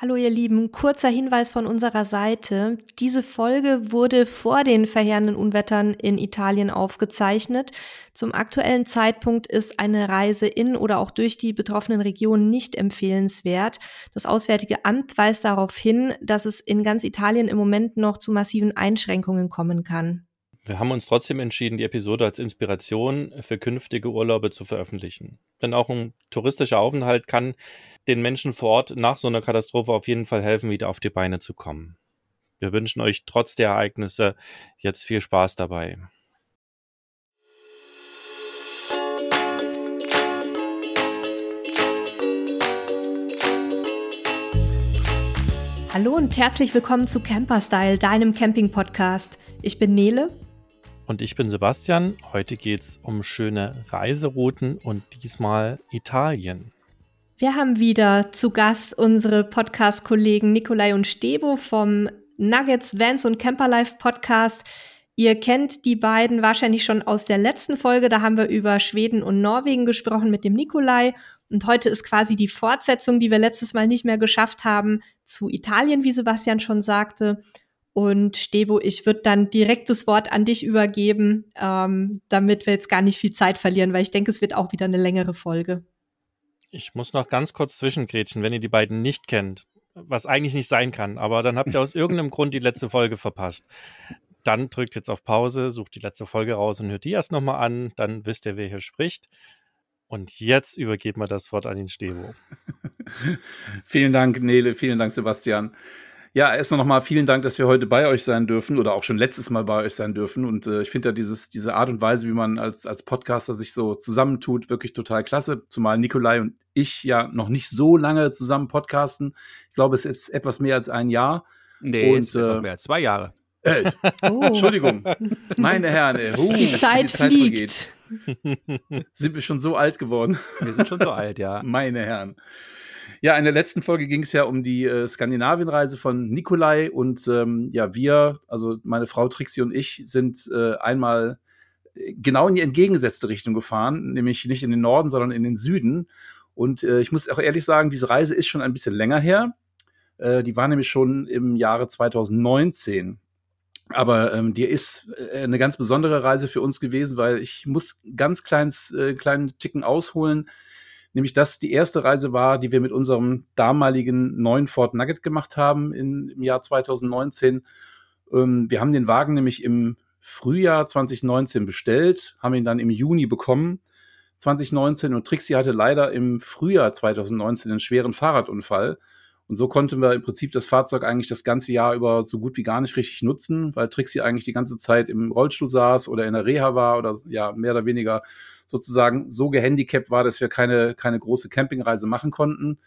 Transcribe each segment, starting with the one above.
Hallo ihr Lieben, kurzer Hinweis von unserer Seite. Diese Folge wurde vor den verheerenden Unwettern in Italien aufgezeichnet. Zum aktuellen Zeitpunkt ist eine Reise in oder auch durch die betroffenen Regionen nicht empfehlenswert. Das Auswärtige Amt weist darauf hin, dass es in ganz Italien im Moment noch zu massiven Einschränkungen kommen kann. Wir haben uns trotzdem entschieden, die Episode als Inspiration für künftige Urlaube zu veröffentlichen. Denn auch ein touristischer Aufenthalt kann den Menschen vor Ort nach so einer Katastrophe auf jeden Fall helfen, wieder auf die Beine zu kommen. Wir wünschen euch trotz der Ereignisse jetzt viel Spaß dabei. Hallo und herzlich willkommen zu Camperstyle, deinem Camping-Podcast. Ich bin Nele und ich bin Sebastian. Heute geht es um schöne Reiserouten und diesmal Italien. Wir haben wieder zu Gast unsere Podcast-Kollegen Nikolai und Stebo vom Nuggets, Vans und Camperlife Podcast. Ihr kennt die beiden wahrscheinlich schon aus der letzten Folge. Da haben wir über Schweden und Norwegen gesprochen mit dem Nikolai. Und heute ist quasi die Fortsetzung, die wir letztes Mal nicht mehr geschafft haben, zu Italien, wie Sebastian schon sagte. Und Stebo, ich würde dann direkt das Wort an dich übergeben, ähm, damit wir jetzt gar nicht viel Zeit verlieren, weil ich denke, es wird auch wieder eine längere Folge. Ich muss noch ganz kurz zwischengrätschen, wenn ihr die beiden nicht kennt, was eigentlich nicht sein kann, aber dann habt ihr aus irgendeinem Grund die letzte Folge verpasst. Dann drückt jetzt auf Pause, sucht die letzte Folge raus und hört die erst nochmal an, dann wisst ihr, wer hier spricht. Und jetzt übergeben wir das Wort an den Stebo. vielen Dank, Nele, vielen Dank, Sebastian. Ja, erst noch mal vielen Dank, dass wir heute bei euch sein dürfen oder auch schon letztes Mal bei euch sein dürfen. Und äh, ich finde ja dieses, diese Art und Weise, wie man als, als Podcaster sich so zusammentut, wirklich total klasse. Zumal Nikolai und ich ja noch nicht so lange zusammen podcasten. Ich glaube, es ist etwas mehr als ein Jahr. Nee, und, es ist äh, etwas mehr als zwei Jahre. Äh, oh. Entschuldigung, meine Herren, ey. Uh, die Zeit, die Zeit fliegt. Vergeht. Sind wir schon so alt geworden? Wir sind schon so alt, ja. Meine Herren. Ja, in der letzten Folge ging es ja um die äh, Skandinavienreise von Nikolai und ähm, ja, wir, also meine Frau Trixie und ich, sind äh, einmal äh, genau in die entgegengesetzte Richtung gefahren, nämlich nicht in den Norden, sondern in den Süden. Und äh, ich muss auch ehrlich sagen, diese Reise ist schon ein bisschen länger her. Äh, die war nämlich schon im Jahre 2019. Aber ähm, die ist äh, eine ganz besondere Reise für uns gewesen, weil ich muss ganz kleins, äh, kleinen Ticken ausholen nämlich dass die erste Reise war, die wir mit unserem damaligen neuen Ford Nugget gemacht haben in, im Jahr 2019. Ähm, wir haben den Wagen nämlich im Frühjahr 2019 bestellt, haben ihn dann im Juni bekommen 2019 und Trixie hatte leider im Frühjahr 2019 einen schweren Fahrradunfall. Und so konnten wir im Prinzip das Fahrzeug eigentlich das ganze Jahr über so gut wie gar nicht richtig nutzen, weil Trixie eigentlich die ganze Zeit im Rollstuhl saß oder in der Reha war oder ja, mehr oder weniger sozusagen so gehandicapt war, dass wir keine, keine große Campingreise machen konnten.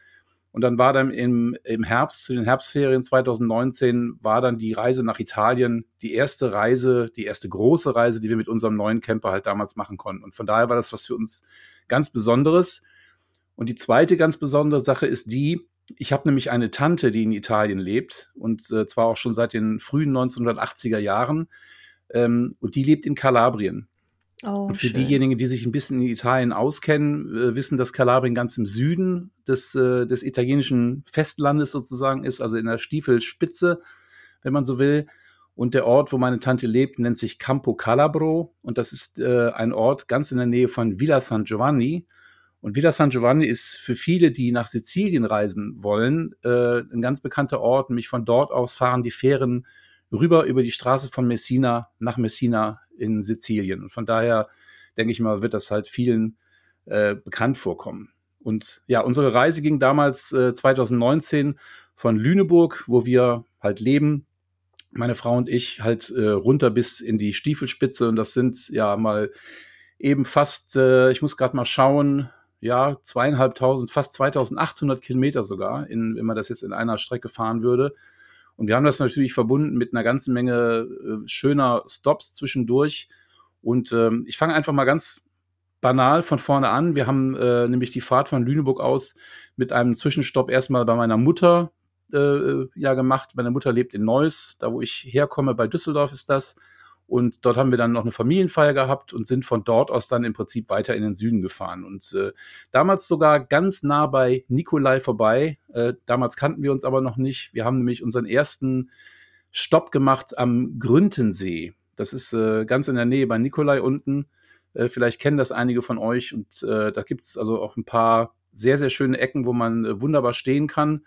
Und dann war dann im, im Herbst, zu den Herbstferien 2019, war dann die Reise nach Italien die erste Reise, die erste große Reise, die wir mit unserem neuen Camper halt damals machen konnten. Und von daher war das was für uns ganz Besonderes. Und die zweite ganz besondere Sache ist die, ich habe nämlich eine Tante, die in Italien lebt und äh, zwar auch schon seit den frühen 1980er Jahren. Ähm, und die lebt in Kalabrien. Oh, und für schön. diejenigen, die sich ein bisschen in Italien auskennen, äh, wissen, dass Kalabrien ganz im Süden des, äh, des italienischen Festlandes sozusagen ist, also in der Stiefelspitze, wenn man so will. Und der Ort, wo meine Tante lebt, nennt sich Campo Calabro. Und das ist äh, ein Ort ganz in der Nähe von Villa San Giovanni. Und Villa San Giovanni ist für viele, die nach Sizilien reisen wollen, äh, ein ganz bekannter Ort. Nämlich von dort aus fahren die Fähren rüber über die Straße von Messina nach Messina in Sizilien. Und von daher denke ich mal, wird das halt vielen äh, bekannt vorkommen. Und ja, unsere Reise ging damals äh, 2019 von Lüneburg, wo wir halt leben, meine Frau und ich, halt äh, runter bis in die Stiefelspitze. Und das sind ja mal eben fast, äh, ich muss gerade mal schauen, ja, zweieinhalbtausend, fast 2800 Kilometer sogar, in, wenn man das jetzt in einer Strecke fahren würde. Und wir haben das natürlich verbunden mit einer ganzen Menge äh, schöner Stops zwischendurch. Und ähm, ich fange einfach mal ganz banal von vorne an. Wir haben äh, nämlich die Fahrt von Lüneburg aus mit einem Zwischenstopp erstmal bei meiner Mutter äh, ja gemacht. Meine Mutter lebt in Neuss, da wo ich herkomme, bei Düsseldorf ist das. Und dort haben wir dann noch eine Familienfeier gehabt und sind von dort aus dann im Prinzip weiter in den Süden gefahren. Und äh, damals sogar ganz nah bei Nikolai vorbei. Äh, damals kannten wir uns aber noch nicht. Wir haben nämlich unseren ersten Stopp gemacht am Grüntensee. Das ist äh, ganz in der Nähe bei Nikolai unten. Äh, vielleicht kennen das einige von euch. Und äh, da gibt's also auch ein paar sehr, sehr schöne Ecken, wo man äh, wunderbar stehen kann.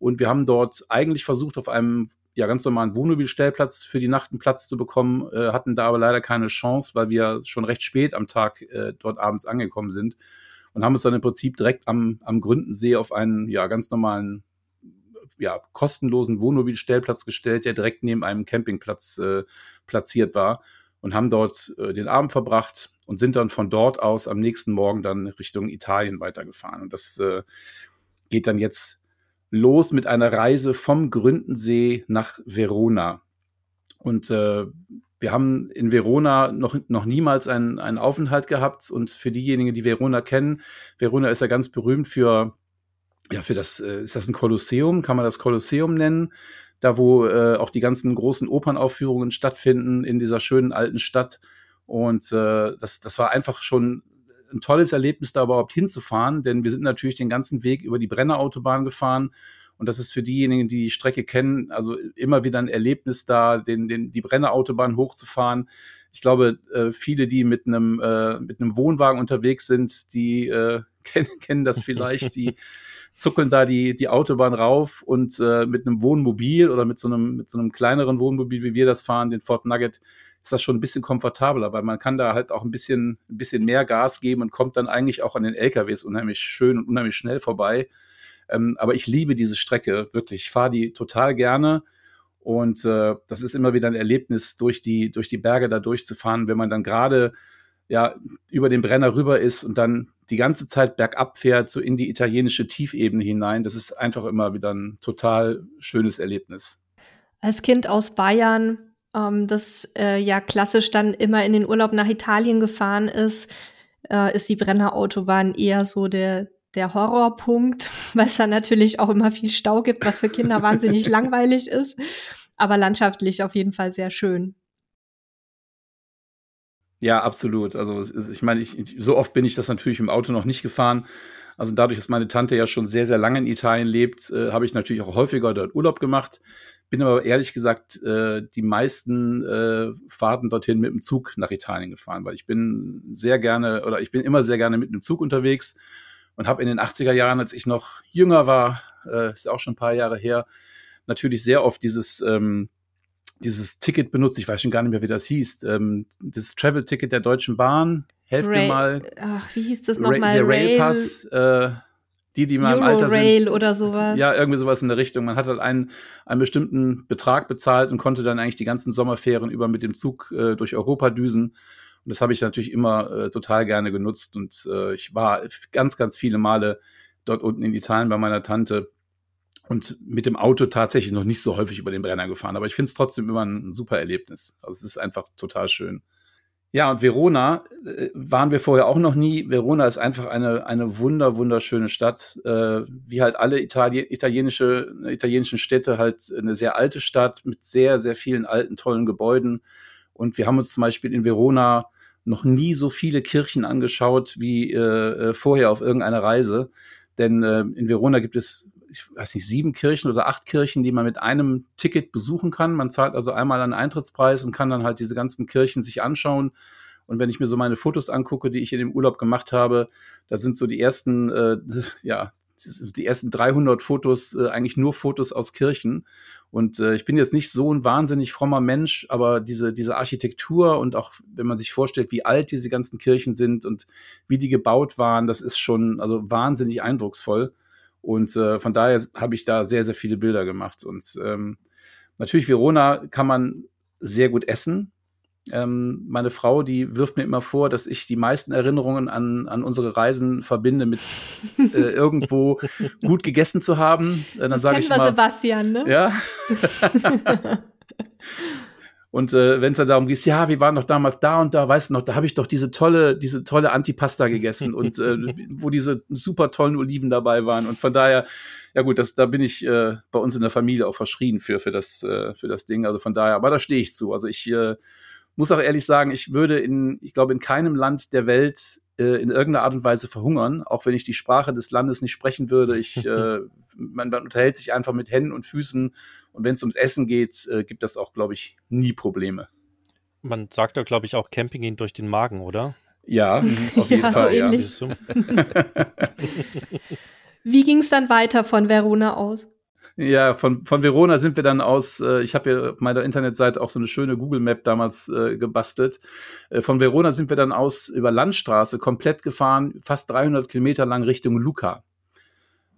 Und wir haben dort eigentlich versucht, auf einem ja ganz normalen Wohnmobilstellplatz für die Nacht einen Platz zu bekommen, äh, hatten da aber leider keine Chance, weil wir schon recht spät am Tag äh, dort abends angekommen sind und haben uns dann im Prinzip direkt am, am Gründensee auf einen ja ganz normalen ja, kostenlosen Wohnmobilstellplatz gestellt, der direkt neben einem Campingplatz äh, platziert war und haben dort äh, den Abend verbracht und sind dann von dort aus am nächsten Morgen dann Richtung Italien weitergefahren. Und das äh, geht dann jetzt los mit einer Reise vom Gründensee nach Verona. Und äh, wir haben in Verona noch, noch niemals einen, einen Aufenthalt gehabt. Und für diejenigen, die Verona kennen, Verona ist ja ganz berühmt für, ja, für das, äh, ist das ein Kolosseum? Kann man das Kolosseum nennen? Da, wo äh, auch die ganzen großen Opernaufführungen stattfinden in dieser schönen alten Stadt. Und äh, das, das war einfach schon ein tolles Erlebnis, da überhaupt hinzufahren, denn wir sind natürlich den ganzen Weg über die Brennerautobahn gefahren. Und das ist für diejenigen, die die Strecke kennen, also immer wieder ein Erlebnis da, den, den, die Brennerautobahn hochzufahren. Ich glaube, äh, viele, die mit einem, äh, mit einem Wohnwagen unterwegs sind, die äh, kennen, kennen das vielleicht, die zuckeln da die, die Autobahn rauf und äh, mit einem Wohnmobil oder mit so einem, mit so einem kleineren Wohnmobil, wie wir das fahren, den Ford Nugget, ist das schon ein bisschen komfortabler, weil man kann da halt auch ein bisschen, ein bisschen mehr Gas geben und kommt dann eigentlich auch an den LKWs unheimlich schön und unheimlich schnell vorbei. Ähm, aber ich liebe diese Strecke, wirklich. Ich fahre die total gerne. Und äh, das ist immer wieder ein Erlebnis, durch die, durch die Berge da durchzufahren, wenn man dann gerade ja, über den Brenner rüber ist und dann die ganze Zeit bergab fährt, so in die italienische Tiefebene hinein. Das ist einfach immer wieder ein total schönes Erlebnis. Als Kind aus Bayern ähm, das äh, ja klassisch dann immer in den Urlaub nach Italien gefahren ist, äh, ist die Brennerautobahn eher so der, der Horrorpunkt, weil es da natürlich auch immer viel Stau gibt, was für Kinder wahnsinnig langweilig ist, aber landschaftlich auf jeden Fall sehr schön. Ja, absolut. Also ich meine, ich, so oft bin ich das natürlich im Auto noch nicht gefahren. Also dadurch, dass meine Tante ja schon sehr, sehr lange in Italien lebt, äh, habe ich natürlich auch häufiger dort Urlaub gemacht. Bin aber ehrlich gesagt äh, die meisten äh, Fahrten dorthin mit dem Zug nach Italien gefahren, weil ich bin sehr gerne oder ich bin immer sehr gerne mit dem Zug unterwegs und habe in den 80er Jahren, als ich noch jünger war, äh, ist ja auch schon ein paar Jahre her, natürlich sehr oft dieses ähm, dieses Ticket benutzt. Ich weiß schon gar nicht mehr, wie das hieß. Ähm, das Travel-Ticket der Deutschen Bahn. Helft Ray, mir mal. Ach, wie hieß das nochmal? Der Railpass. Äh, die, die mal im Alter sind. oder sowas. Ja, irgendwie sowas in der Richtung. Man hat halt einen, einen bestimmten Betrag bezahlt und konnte dann eigentlich die ganzen Sommerferien über mit dem Zug äh, durch Europa düsen. Und das habe ich natürlich immer äh, total gerne genutzt. Und äh, ich war ganz, ganz viele Male dort unten in Italien bei meiner Tante und mit dem Auto tatsächlich noch nicht so häufig über den Brenner gefahren. Aber ich finde es trotzdem immer ein super Erlebnis. Also es ist einfach total schön. Ja, und Verona äh, waren wir vorher auch noch nie. Verona ist einfach eine, eine wunder, wunderschöne Stadt. Äh, wie halt alle Itali italienische, italienischen Städte, halt eine sehr alte Stadt mit sehr, sehr vielen alten, tollen Gebäuden. Und wir haben uns zum Beispiel in Verona noch nie so viele Kirchen angeschaut wie äh, äh vorher auf irgendeiner Reise. Denn äh, in Verona gibt es ich weiß nicht, sieben Kirchen oder acht Kirchen, die man mit einem Ticket besuchen kann. Man zahlt also einmal einen Eintrittspreis und kann dann halt diese ganzen Kirchen sich anschauen. Und wenn ich mir so meine Fotos angucke, die ich in dem Urlaub gemacht habe, da sind so die ersten, äh, ja, die ersten 300 Fotos äh, eigentlich nur Fotos aus Kirchen. Und äh, ich bin jetzt nicht so ein wahnsinnig frommer Mensch, aber diese, diese Architektur und auch wenn man sich vorstellt, wie alt diese ganzen Kirchen sind und wie die gebaut waren, das ist schon also wahnsinnig eindrucksvoll. Und äh, von daher habe ich da sehr, sehr viele Bilder gemacht. Und ähm, natürlich, Verona kann man sehr gut essen. Ähm, meine Frau, die wirft mir immer vor, dass ich die meisten Erinnerungen an, an unsere Reisen verbinde mit äh, irgendwo gut gegessen zu haben. Äh, dann sage ich mal, Sebastian, ne? Ja. Und äh, wenn es dann darum geht, ja, wir waren doch damals da und da, weißt du noch, da habe ich doch diese tolle, diese tolle Antipasta gegessen und äh, wo diese super tollen Oliven dabei waren. Und von daher, ja gut, das, da bin ich äh, bei uns in der Familie auch verschrien für, für das, äh, für das Ding. Also von daher, aber da stehe ich zu. Also ich äh, muss auch ehrlich sagen, ich würde in, ich glaube, in keinem Land der Welt äh, in irgendeiner Art und Weise verhungern, auch wenn ich die Sprache des Landes nicht sprechen würde. Ich, äh, man, man, unterhält sich einfach mit Händen und Füßen und wenn es ums Essen geht, äh, gibt das auch, glaube ich, nie Probleme. Man sagt da, glaube ich, auch Camping geht durch den Magen, oder? Ja, auf jeden ja, Fall. So ja. Wie ging es dann weiter von Verona aus? Ja, von, von Verona sind wir dann aus, äh, ich habe ja auf meiner Internetseite auch so eine schöne Google Map damals äh, gebastelt. Äh, von Verona sind wir dann aus über Landstraße komplett gefahren, fast 300 Kilometer lang Richtung Luca.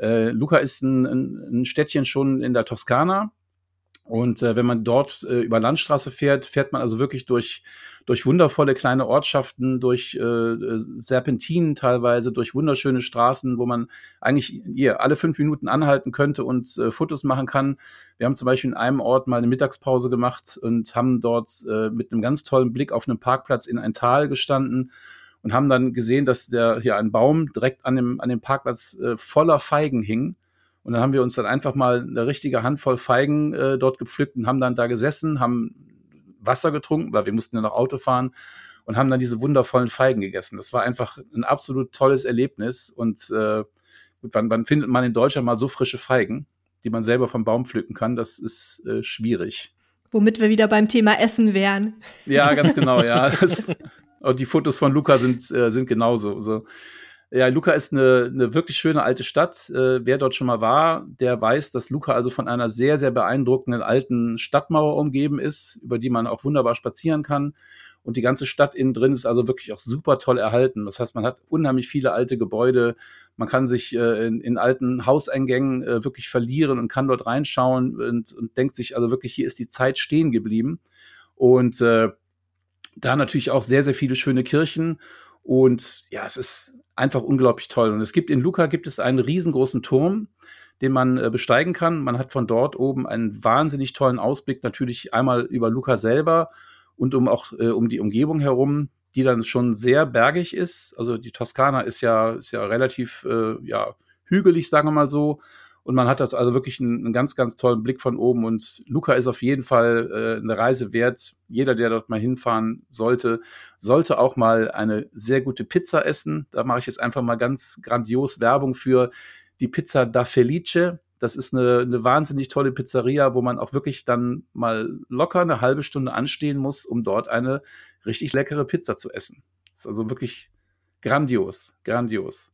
Äh, Luca ist ein, ein, ein Städtchen schon in der Toskana und äh, wenn man dort äh, über Landstraße fährt, fährt man also wirklich durch, durch wundervolle kleine Ortschaften, durch äh, äh, Serpentinen teilweise, durch wunderschöne Straßen, wo man eigentlich hier alle fünf Minuten anhalten könnte und äh, Fotos machen kann. Wir haben zum Beispiel in einem Ort mal eine Mittagspause gemacht und haben dort äh, mit einem ganz tollen Blick auf einen Parkplatz in ein Tal gestanden und haben dann gesehen, dass der hier ein Baum direkt an dem, an dem Parkplatz äh, voller Feigen hing und dann haben wir uns dann einfach mal eine richtige Handvoll Feigen äh, dort gepflückt und haben dann da gesessen, haben Wasser getrunken, weil wir mussten ja noch Auto fahren und haben dann diese wundervollen Feigen gegessen. Das war einfach ein absolut tolles Erlebnis. Und äh, wann, wann findet man in Deutschland mal so frische Feigen, die man selber vom Baum pflücken kann? Das ist äh, schwierig. Womit wir wieder beim Thema Essen wären. Ja, ganz genau, ja. Das, und die Fotos von Luca sind, äh, sind genauso. So. Ja, Luca ist eine, eine wirklich schöne alte Stadt. Äh, wer dort schon mal war, der weiß, dass Luca also von einer sehr, sehr beeindruckenden alten Stadtmauer umgeben ist, über die man auch wunderbar spazieren kann. Und die ganze Stadt innen drin ist also wirklich auch super toll erhalten. Das heißt, man hat unheimlich viele alte Gebäude. Man kann sich äh, in, in, alten Hauseingängen äh, wirklich verlieren und kann dort reinschauen und, und denkt sich also wirklich, hier ist die Zeit stehen geblieben. Und äh, da natürlich auch sehr, sehr viele schöne Kirchen. Und ja, es ist einfach unglaublich toll. Und es gibt in Luca gibt es einen riesengroßen Turm, den man äh, besteigen kann. Man hat von dort oben einen wahnsinnig tollen Ausblick, natürlich einmal über Luca selber und um auch äh, um die Umgebung herum, die dann schon sehr bergig ist. Also die Toskana ist ja ist ja relativ äh, ja hügelig, sagen wir mal so. Und man hat das also wirklich einen, einen, ganz, ganz tollen Blick von oben. Und Luca ist auf jeden Fall äh, eine Reise wert. Jeder, der dort mal hinfahren sollte, sollte auch mal eine sehr gute Pizza essen. Da mache ich jetzt einfach mal ganz grandios Werbung für die Pizza da Felice. Das ist eine, eine wahnsinnig tolle Pizzeria, wo man auch wirklich dann mal locker eine halbe Stunde anstehen muss, um dort eine richtig leckere Pizza zu essen. Das ist also wirklich grandios, grandios.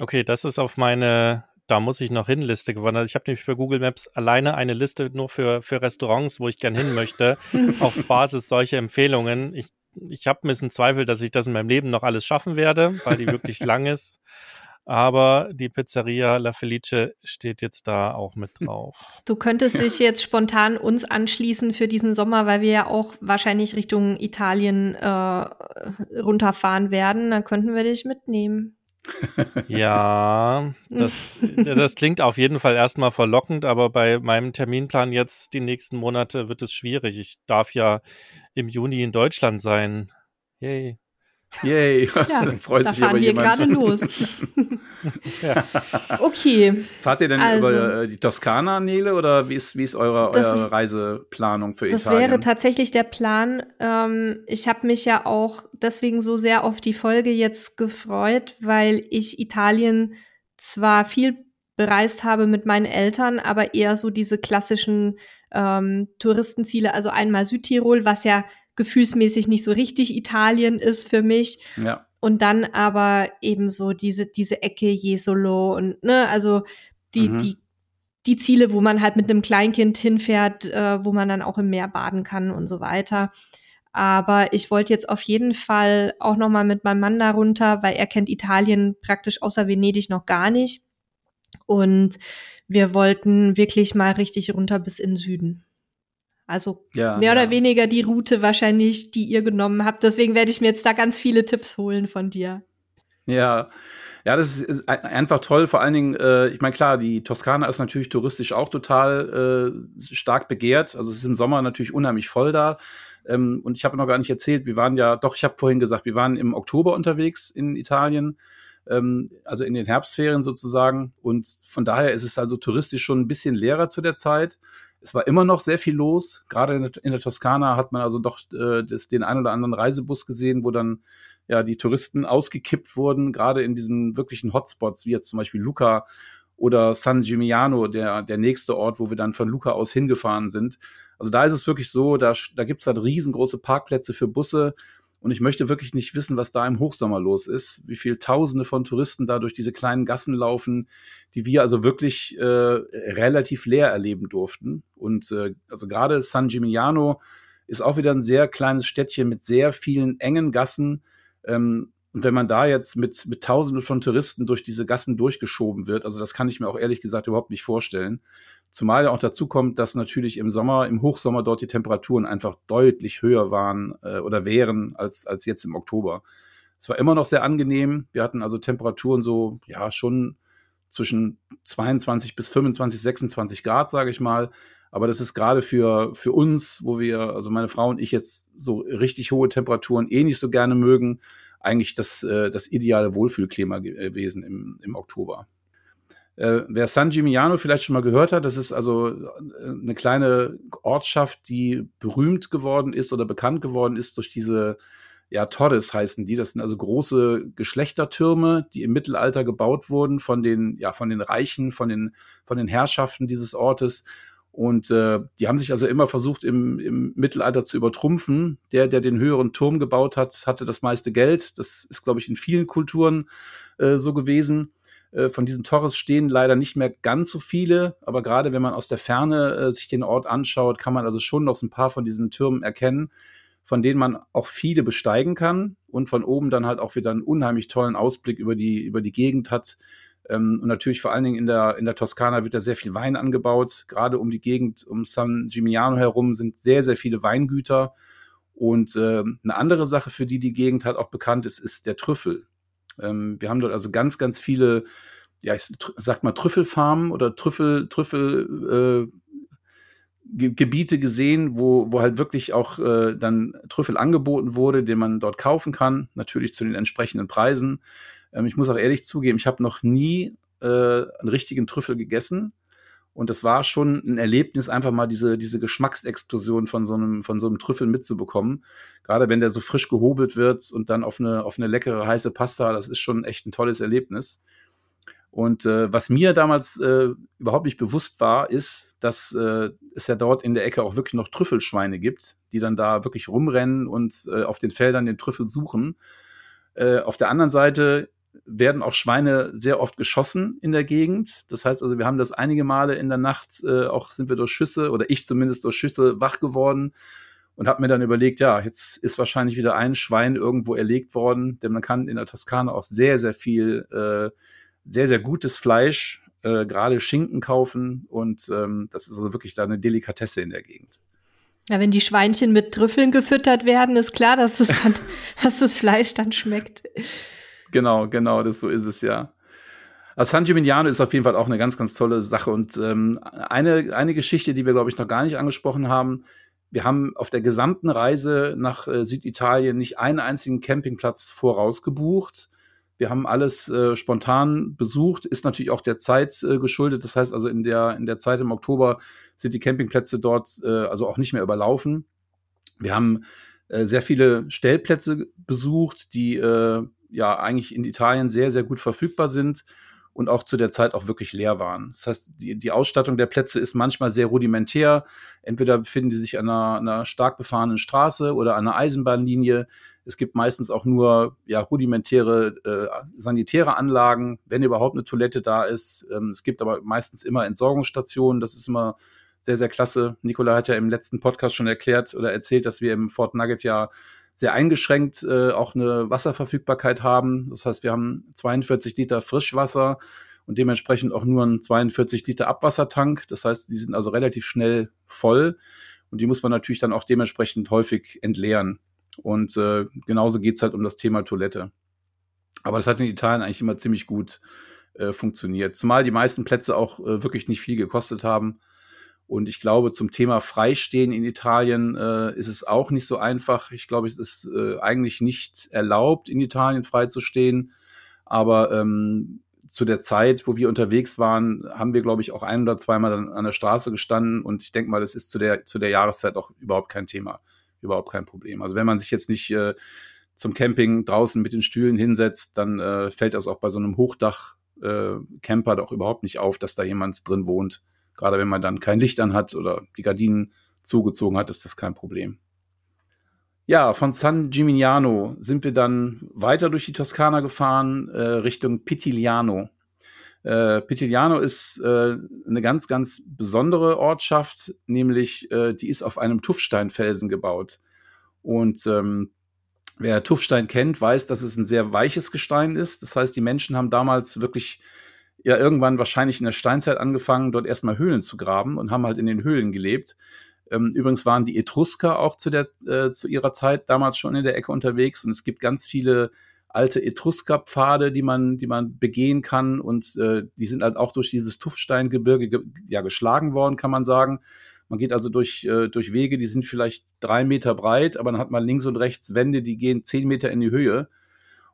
Okay, das ist auf meine da muss ich noch hin Liste gewonnen. Ich habe nämlich für Google Maps alleine eine Liste nur für, für Restaurants, wo ich gern hin möchte, auf Basis solcher Empfehlungen. Ich, ich habe ein bisschen Zweifel, dass ich das in meinem Leben noch alles schaffen werde, weil die wirklich lang ist. Aber die Pizzeria La Felice steht jetzt da auch mit drauf. Du könntest dich jetzt spontan uns anschließen für diesen Sommer, weil wir ja auch wahrscheinlich Richtung Italien äh, runterfahren werden. Dann könnten wir dich mitnehmen. Ja, das, das klingt auf jeden Fall erstmal verlockend, aber bei meinem Terminplan jetzt die nächsten Monate wird es schwierig. Ich darf ja im Juni in Deutschland sein. Yay. Yay, ja, dann freut da sich fahren aber wir gerade los. ja. Okay. Fahrt ihr denn also, über äh, die Toskana, Nele, oder wie ist, wie ist eure, das, eure Reiseplanung für das Italien? Das wäre tatsächlich der Plan. Ähm, ich habe mich ja auch deswegen so sehr auf die Folge jetzt gefreut, weil ich Italien zwar viel bereist habe mit meinen Eltern, aber eher so diese klassischen ähm, Touristenziele, also einmal Südtirol, was ja gefühlsmäßig nicht so richtig Italien ist für mich. Ja. Und dann aber eben so diese, diese Ecke Jesolo und, ne, also die, mhm. die, die Ziele, wo man halt mit einem Kleinkind hinfährt, äh, wo man dann auch im Meer baden kann und so weiter. Aber ich wollte jetzt auf jeden Fall auch noch mal mit meinem Mann da runter, weil er kennt Italien praktisch außer Venedig noch gar nicht. Und wir wollten wirklich mal richtig runter bis in den Süden. Also ja, mehr oder ja. weniger die Route wahrscheinlich, die ihr genommen habt. Deswegen werde ich mir jetzt da ganz viele Tipps holen von dir. Ja, ja, das ist einfach toll. Vor allen Dingen, äh, ich meine, klar, die Toskana ist natürlich touristisch auch total äh, stark begehrt. Also es ist im Sommer natürlich unheimlich voll da. Ähm, und ich habe noch gar nicht erzählt, wir waren ja, doch, ich habe vorhin gesagt, wir waren im Oktober unterwegs in Italien, ähm, also in den Herbstferien sozusagen. Und von daher ist es also touristisch schon ein bisschen leerer zu der Zeit. Es war immer noch sehr viel los. Gerade in, in der Toskana hat man also doch äh, das, den ein oder anderen Reisebus gesehen, wo dann ja die Touristen ausgekippt wurden, gerade in diesen wirklichen Hotspots, wie jetzt zum Beispiel Luca oder San Gimignano, der, der nächste Ort, wo wir dann von Luca aus hingefahren sind. Also da ist es wirklich so, da, da gibt es halt riesengroße Parkplätze für Busse. Und ich möchte wirklich nicht wissen, was da im Hochsommer los ist, wie viel Tausende von Touristen da durch diese kleinen Gassen laufen, die wir also wirklich äh, relativ leer erleben durften. Und äh, also gerade San Gimignano ist auch wieder ein sehr kleines Städtchen mit sehr vielen engen Gassen. Ähm, und wenn man da jetzt mit, mit Tausenden von Touristen durch diese Gassen durchgeschoben wird, also das kann ich mir auch ehrlich gesagt überhaupt nicht vorstellen. Zumal ja auch dazu kommt, dass natürlich im Sommer, im Hochsommer dort die Temperaturen einfach deutlich höher waren äh, oder wären als, als jetzt im Oktober. Es war immer noch sehr angenehm. Wir hatten also Temperaturen so, ja, schon zwischen 22 bis 25, 26 Grad, sage ich mal. Aber das ist gerade für, für uns, wo wir, also meine Frau und ich jetzt so richtig hohe Temperaturen eh nicht so gerne mögen, eigentlich das, äh, das ideale Wohlfühlklima gewesen im, im Oktober. Äh, wer San Gimignano vielleicht schon mal gehört hat, das ist also äh, eine kleine Ortschaft, die berühmt geworden ist oder bekannt geworden ist durch diese, ja, Torres heißen die. Das sind also große Geschlechtertürme, die im Mittelalter gebaut wurden von den, ja, von den Reichen, von den, von den Herrschaften dieses Ortes. Und äh, die haben sich also immer versucht, im, im Mittelalter zu übertrumpfen. Der, der den höheren Turm gebaut hat, hatte das meiste Geld. Das ist, glaube ich, in vielen Kulturen äh, so gewesen. Äh, von diesen Torres stehen leider nicht mehr ganz so viele, aber gerade wenn man aus der Ferne äh, sich den Ort anschaut, kann man also schon noch so ein paar von diesen Türmen erkennen, von denen man auch viele besteigen kann und von oben dann halt auch wieder einen unheimlich tollen Ausblick über die, über die Gegend hat. Ähm, und natürlich vor allen Dingen in der, in der Toskana wird da sehr viel Wein angebaut. Gerade um die Gegend um San Gimignano herum sind sehr, sehr viele Weingüter. Und äh, eine andere Sache, für die die Gegend halt auch bekannt ist, ist der Trüffel. Ähm, wir haben dort also ganz, ganz viele, ja, ich sag mal Trüffelfarmen oder Trüffel, Trüffel, äh, Gebiete gesehen, wo, wo halt wirklich auch äh, dann Trüffel angeboten wurde, den man dort kaufen kann, natürlich zu den entsprechenden Preisen. Ähm, ich muss auch ehrlich zugeben, ich habe noch nie äh, einen richtigen Trüffel gegessen. Und das war schon ein Erlebnis, einfach mal diese, diese Geschmacksexplosion von so einem, von so einem Trüffel mitzubekommen. Gerade wenn der so frisch gehobelt wird und dann auf eine, auf eine leckere, heiße Pasta, das ist schon echt ein tolles Erlebnis. Und äh, was mir damals äh, überhaupt nicht bewusst war, ist, dass äh, es ja dort in der Ecke auch wirklich noch Trüffelschweine gibt, die dann da wirklich rumrennen und äh, auf den Feldern den Trüffel suchen. Äh, auf der anderen Seite werden auch Schweine sehr oft geschossen in der Gegend. Das heißt also, wir haben das einige Male in der Nacht, äh, auch sind wir durch Schüsse oder ich zumindest durch Schüsse wach geworden und habe mir dann überlegt, ja, jetzt ist wahrscheinlich wieder ein Schwein irgendwo erlegt worden, denn man kann in der Toskana auch sehr, sehr viel, äh, sehr, sehr gutes Fleisch, äh, gerade Schinken kaufen und ähm, das ist also wirklich da eine Delikatesse in der Gegend. Ja, wenn die Schweinchen mit Trüffeln gefüttert werden, ist klar, dass es dann, dass das Fleisch dann schmeckt. Genau, genau, das so ist es ja. Also San Gimignano ist auf jeden Fall auch eine ganz, ganz tolle Sache. Und ähm, eine, eine Geschichte, die wir, glaube ich, noch gar nicht angesprochen haben, wir haben auf der gesamten Reise nach äh, Süditalien nicht einen einzigen Campingplatz vorausgebucht. Wir haben alles äh, spontan besucht, ist natürlich auch der Zeit äh, geschuldet. Das heißt also in der, in der Zeit im Oktober sind die Campingplätze dort äh, also auch nicht mehr überlaufen. Wir haben äh, sehr viele Stellplätze besucht, die äh, ja eigentlich in Italien sehr, sehr gut verfügbar sind und auch zu der Zeit auch wirklich leer waren. Das heißt, die, die Ausstattung der Plätze ist manchmal sehr rudimentär. Entweder befinden die sich an einer, einer stark befahrenen Straße oder an einer Eisenbahnlinie. Es gibt meistens auch nur ja, rudimentäre äh, sanitäre Anlagen, wenn überhaupt eine Toilette da ist. Ähm, es gibt aber meistens immer Entsorgungsstationen. Das ist immer sehr, sehr klasse. Nikola hat ja im letzten Podcast schon erklärt oder erzählt, dass wir im Fort Nugget ja sehr eingeschränkt äh, auch eine Wasserverfügbarkeit haben. Das heißt, wir haben 42 Liter Frischwasser und dementsprechend auch nur einen 42 Liter Abwassertank. Das heißt, die sind also relativ schnell voll und die muss man natürlich dann auch dementsprechend häufig entleeren. Und äh, genauso geht's halt um das Thema Toilette. Aber das hat in Italien eigentlich immer ziemlich gut äh, funktioniert. Zumal die meisten Plätze auch äh, wirklich nicht viel gekostet haben. Und ich glaube, zum Thema Freistehen in Italien äh, ist es auch nicht so einfach. Ich glaube, es ist äh, eigentlich nicht erlaubt, in Italien freizustehen. Aber ähm, zu der Zeit, wo wir unterwegs waren, haben wir, glaube ich, auch ein oder zweimal dann an der Straße gestanden. Und ich denke mal, das ist zu der, zu der Jahreszeit auch überhaupt kein Thema, überhaupt kein Problem. Also wenn man sich jetzt nicht äh, zum Camping draußen mit den Stühlen hinsetzt, dann äh, fällt das auch bei so einem Hochdach-Camper äh, doch überhaupt nicht auf, dass da jemand drin wohnt. Gerade wenn man dann kein Licht an hat oder die Gardinen zugezogen hat, ist das kein Problem. Ja, von San Gimignano sind wir dann weiter durch die Toskana gefahren, äh, Richtung Pitigliano. Äh, Pitigliano ist äh, eine ganz, ganz besondere Ortschaft, nämlich äh, die ist auf einem Tuffsteinfelsen gebaut. Und ähm, wer Tuffstein kennt, weiß, dass es ein sehr weiches Gestein ist. Das heißt, die Menschen haben damals wirklich ja irgendwann wahrscheinlich in der Steinzeit angefangen, dort erstmal Höhlen zu graben und haben halt in den Höhlen gelebt. Ähm, übrigens waren die Etrusker auch zu, der, äh, zu ihrer Zeit damals schon in der Ecke unterwegs und es gibt ganz viele alte Etruskerpfade, die man, die man begehen kann und äh, die sind halt auch durch dieses Tuffsteingebirge ge ja, geschlagen worden, kann man sagen. Man geht also durch, äh, durch Wege, die sind vielleicht drei Meter breit, aber dann hat man links und rechts Wände, die gehen zehn Meter in die Höhe.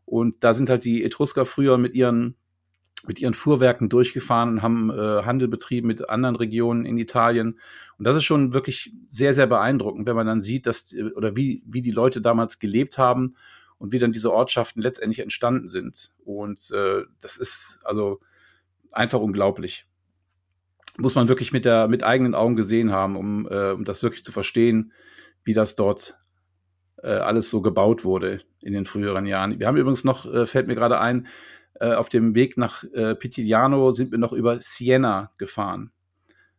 Und da sind halt die Etrusker früher mit ihren mit ihren Fuhrwerken durchgefahren und haben äh, Handel betrieben mit anderen Regionen in Italien. Und das ist schon wirklich sehr, sehr beeindruckend, wenn man dann sieht, dass oder wie, wie die Leute damals gelebt haben und wie dann diese Ortschaften letztendlich entstanden sind. Und äh, das ist also einfach unglaublich. Muss man wirklich mit, der, mit eigenen Augen gesehen haben, um, äh, um das wirklich zu verstehen, wie das dort äh, alles so gebaut wurde in den früheren Jahren. Wir haben übrigens noch, äh, fällt mir gerade ein, äh, auf dem Weg nach äh, Pitigliano sind wir noch über Siena gefahren.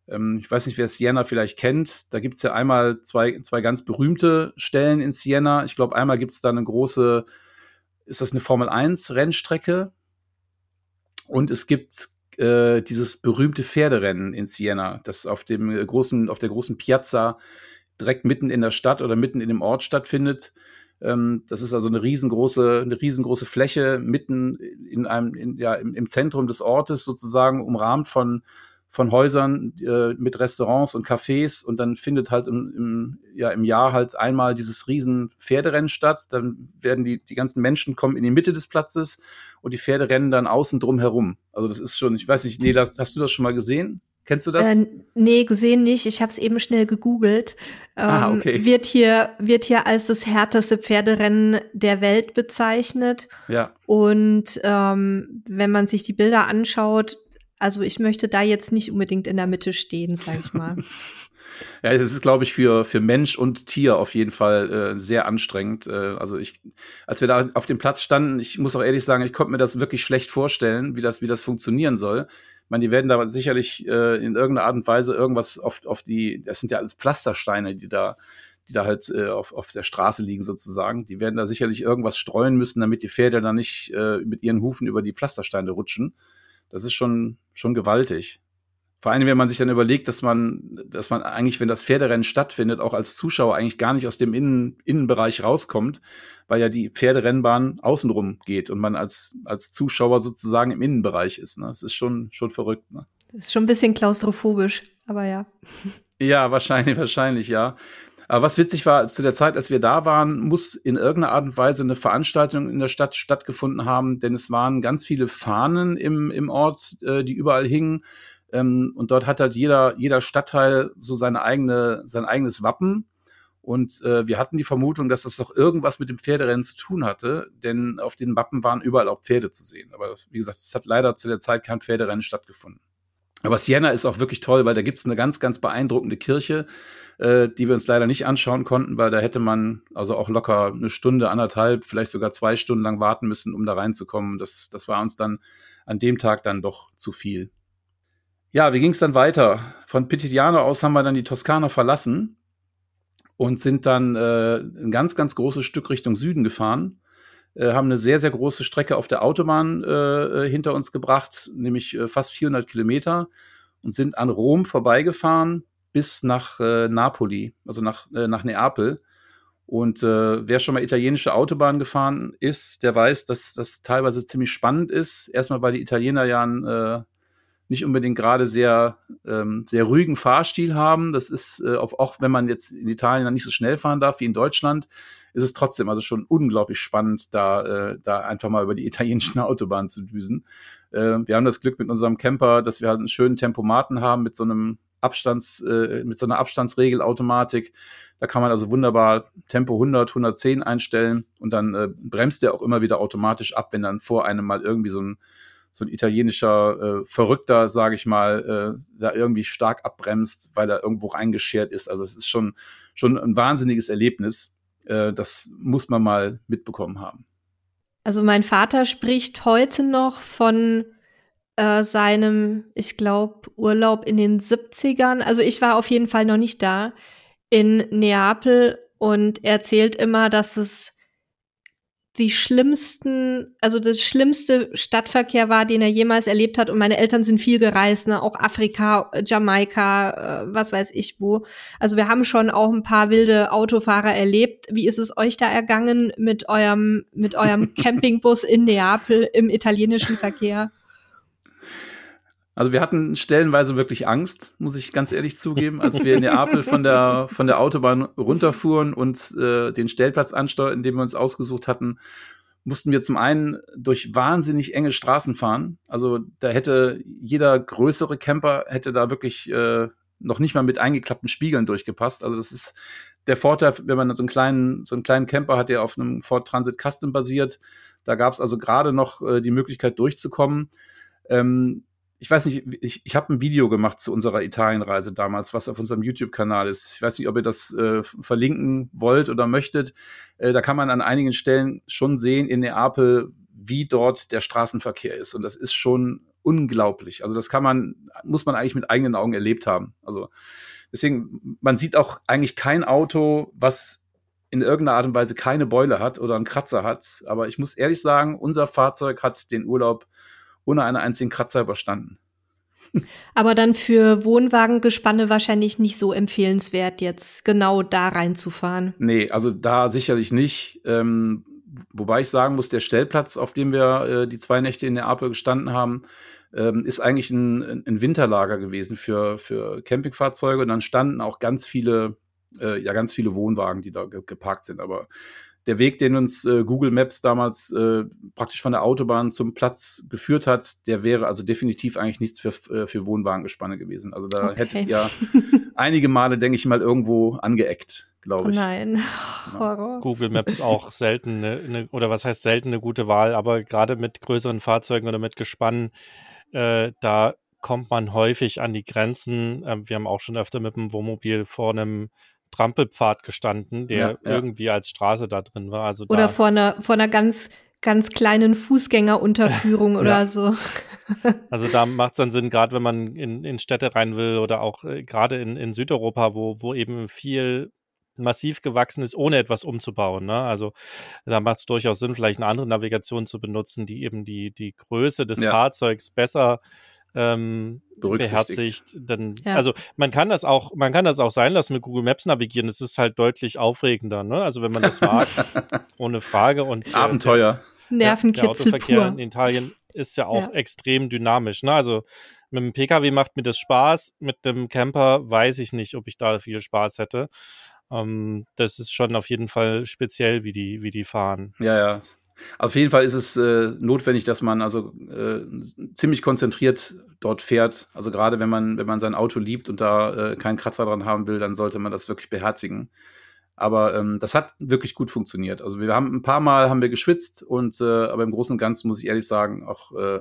Ähm, ich weiß nicht, wer Siena vielleicht kennt. Da gibt es ja einmal zwei, zwei ganz berühmte Stellen in Siena. Ich glaube, einmal gibt es da eine große, ist das eine Formel 1 Rennstrecke? Und es gibt äh, dieses berühmte Pferderennen in Siena, das auf dem großen, auf der großen Piazza direkt mitten in der Stadt oder mitten in dem Ort stattfindet. Ähm, das ist also eine riesengroße, eine riesengroße Fläche mitten in einem, in, ja, im, Zentrum des Ortes sozusagen, umrahmt von, von Häusern äh, mit Restaurants und Cafés und dann findet halt im, im, ja, im Jahr halt einmal dieses riesen Pferderennen statt. Dann werden die, die ganzen Menschen kommen in die Mitte des Platzes und die Pferde rennen dann außen drum herum. Also das ist schon, ich weiß nicht, nee, das, hast du das schon mal gesehen? Kennst du das? Äh, nee, gesehen nicht. Ich habe es eben schnell gegoogelt. Ähm, ah, okay. Wird hier, wird hier als das härteste Pferderennen der Welt bezeichnet. Ja. Und ähm, wenn man sich die Bilder anschaut, also ich möchte da jetzt nicht unbedingt in der Mitte stehen, sag ich mal. ja, es ist, glaube ich, für, für Mensch und Tier auf jeden Fall äh, sehr anstrengend. Äh, also ich, als wir da auf dem Platz standen, ich muss auch ehrlich sagen, ich konnte mir das wirklich schlecht vorstellen, wie das, wie das funktionieren soll ich meine, die werden da sicherlich äh, in irgendeiner Art und Weise irgendwas auf, auf die, das sind ja alles Pflastersteine, die da, die da halt äh, auf, auf der Straße liegen sozusagen. Die werden da sicherlich irgendwas streuen müssen, damit die Pferde dann nicht äh, mit ihren Hufen über die Pflastersteine rutschen. Das ist schon, schon gewaltig. Vor allem, wenn man sich dann überlegt, dass man, dass man eigentlich, wenn das Pferderennen stattfindet, auch als Zuschauer eigentlich gar nicht aus dem Innen, Innenbereich rauskommt, weil ja die Pferderennbahn außenrum geht und man als, als Zuschauer sozusagen im Innenbereich ist. Ne? Das ist schon, schon verrückt. Ne? Das ist schon ein bisschen klaustrophobisch, aber ja. Ja, wahrscheinlich, wahrscheinlich, ja. Aber was witzig war, zu der Zeit, als wir da waren, muss in irgendeiner Art und Weise eine Veranstaltung in der Stadt stattgefunden haben, denn es waren ganz viele Fahnen im, im Ort, äh, die überall hingen. Ähm, und dort hat halt jeder, jeder Stadtteil so seine eigene, sein eigenes Wappen. Und äh, wir hatten die Vermutung, dass das doch irgendwas mit dem Pferderennen zu tun hatte, denn auf den Mappen waren überall auch Pferde zu sehen. Aber das, wie gesagt, es hat leider zu der Zeit kein Pferderennen stattgefunden. Aber Siena ist auch wirklich toll, weil da gibt es eine ganz, ganz beeindruckende Kirche, äh, die wir uns leider nicht anschauen konnten, weil da hätte man also auch locker eine Stunde, anderthalb, vielleicht sogar zwei Stunden lang warten müssen, um da reinzukommen. Das, das war uns dann an dem Tag dann doch zu viel. Ja, wie ging es dann weiter? Von Pitigliano aus haben wir dann die Toskana verlassen und sind dann äh, ein ganz, ganz großes Stück Richtung Süden gefahren. Äh, haben eine sehr, sehr große Strecke auf der Autobahn äh, äh hinter uns gebracht, nämlich äh, fast 400 Kilometer und sind an Rom vorbeigefahren bis nach äh, Napoli, also nach, nach Neapel. Und äh, wer schon mal italienische Autobahn gefahren ist, der weiß, dass das teilweise ziemlich spannend ist. Erstmal, weil die Italiener ja ein, äh, nicht unbedingt gerade sehr, ähm, sehr ruhigen Fahrstil haben. Das ist, äh, auch wenn man jetzt in Italien dann nicht so schnell fahren darf wie in Deutschland, ist es trotzdem also schon unglaublich spannend, da, äh, da einfach mal über die italienischen Autobahnen zu düsen. Äh, wir haben das Glück mit unserem Camper, dass wir halt einen schönen Tempomaten haben mit so einem Abstands, äh, mit so einer Abstandsregelautomatik. Da kann man also wunderbar Tempo 100, 110 einstellen und dann äh, bremst der auch immer wieder automatisch ab, wenn dann vor einem mal irgendwie so ein so ein italienischer äh, Verrückter, sage ich mal, äh, da irgendwie stark abbremst, weil er irgendwo reingeschert ist. Also es ist schon, schon ein wahnsinniges Erlebnis. Äh, das muss man mal mitbekommen haben. Also mein Vater spricht heute noch von äh, seinem, ich glaube, Urlaub in den 70ern. Also ich war auf jeden Fall noch nicht da in Neapel und er erzählt immer, dass es die schlimmsten, also das schlimmste Stadtverkehr war, den er jemals erlebt hat. Und meine Eltern sind viel gereist, ne? auch Afrika, Jamaika, äh, was weiß ich wo. Also wir haben schon auch ein paar wilde Autofahrer erlebt. Wie ist es euch da ergangen mit eurem, mit eurem Campingbus in Neapel im italienischen Verkehr? Also wir hatten stellenweise wirklich Angst, muss ich ganz ehrlich zugeben, als wir in Neapel von der, von der Autobahn runterfuhren und äh, den Stellplatz ansteuerten, den wir uns ausgesucht hatten, mussten wir zum einen durch wahnsinnig enge Straßen fahren. Also da hätte jeder größere Camper hätte da wirklich äh, noch nicht mal mit eingeklappten Spiegeln durchgepasst. Also das ist der Vorteil, wenn man so einen kleinen, so einen kleinen Camper hat, der auf einem Ford Transit Custom basiert. Da gab es also gerade noch äh, die Möglichkeit durchzukommen. Ähm, ich weiß nicht, ich, ich habe ein Video gemacht zu unserer Italienreise damals, was auf unserem YouTube-Kanal ist. Ich weiß nicht, ob ihr das äh, verlinken wollt oder möchtet. Äh, da kann man an einigen Stellen schon sehen in Neapel, wie dort der Straßenverkehr ist. Und das ist schon unglaublich. Also das kann man, muss man eigentlich mit eigenen Augen erlebt haben. Also deswegen, man sieht auch eigentlich kein Auto, was in irgendeiner Art und Weise keine Beule hat oder einen Kratzer hat. Aber ich muss ehrlich sagen, unser Fahrzeug hat den Urlaub ohne einen einzigen Kratzer überstanden. Aber dann für Wohnwagengespanne wahrscheinlich nicht so empfehlenswert, jetzt genau da reinzufahren. Nee, also da sicherlich nicht. Ähm, wobei ich sagen muss, der Stellplatz, auf dem wir äh, die zwei Nächte in Neapel gestanden haben, ähm, ist eigentlich ein, ein, Winterlager gewesen für, für Campingfahrzeuge. Und dann standen auch ganz viele, äh, ja, ganz viele Wohnwagen, die da ge geparkt sind. Aber der Weg, den uns äh, Google Maps damals äh, praktisch von der Autobahn zum Platz geführt hat, der wäre also definitiv eigentlich nichts für, äh, für Wohnwagengespanne gewesen. Also da okay. hättet ihr einige Male, denke ich mal, irgendwo angeeckt, glaube ich. Oh nein, Horror. Google Maps auch selten eine, eine, oder was heißt selten eine gute Wahl, aber gerade mit größeren Fahrzeugen oder mit Gespannen, äh, da kommt man häufig an die Grenzen. Ähm, wir haben auch schon öfter mit dem Wohnmobil vor einem Trampelpfad gestanden, der ja, ja. irgendwie als Straße da drin war. Also oder vor einer, vor einer ganz, ganz kleinen Fußgängerunterführung oder so. also da macht es dann Sinn, gerade wenn man in, in Städte rein will oder auch äh, gerade in, in Südeuropa, wo, wo eben viel massiv gewachsen ist, ohne etwas umzubauen. Ne? Also da macht es durchaus Sinn, vielleicht eine andere Navigation zu benutzen, die eben die, die Größe des ja. Fahrzeugs besser ähm, beherzigt. Dann, ja. Also man kann das auch, man kann das auch sein lassen mit Google Maps navigieren. Es ist halt deutlich aufregender, ne? Also wenn man das mag, ohne Frage. Und äh, Abenteuer. Der, Nervenkitzel der Autoverkehr pur. in Italien ist ja auch ja. extrem dynamisch. Ne? Also mit dem Pkw macht mir das Spaß, mit dem Camper weiß ich nicht, ob ich da viel Spaß hätte. Ähm, das ist schon auf jeden Fall speziell, wie die, wie die fahren. Ja, ja. Auf jeden Fall ist es äh, notwendig, dass man also äh, ziemlich konzentriert dort fährt. Also gerade wenn man, wenn man sein Auto liebt und da äh, keinen Kratzer dran haben will, dann sollte man das wirklich beherzigen. Aber ähm, das hat wirklich gut funktioniert. Also wir haben ein paar Mal haben wir geschwitzt und äh, aber im Großen und Ganzen muss ich ehrlich sagen, auch äh,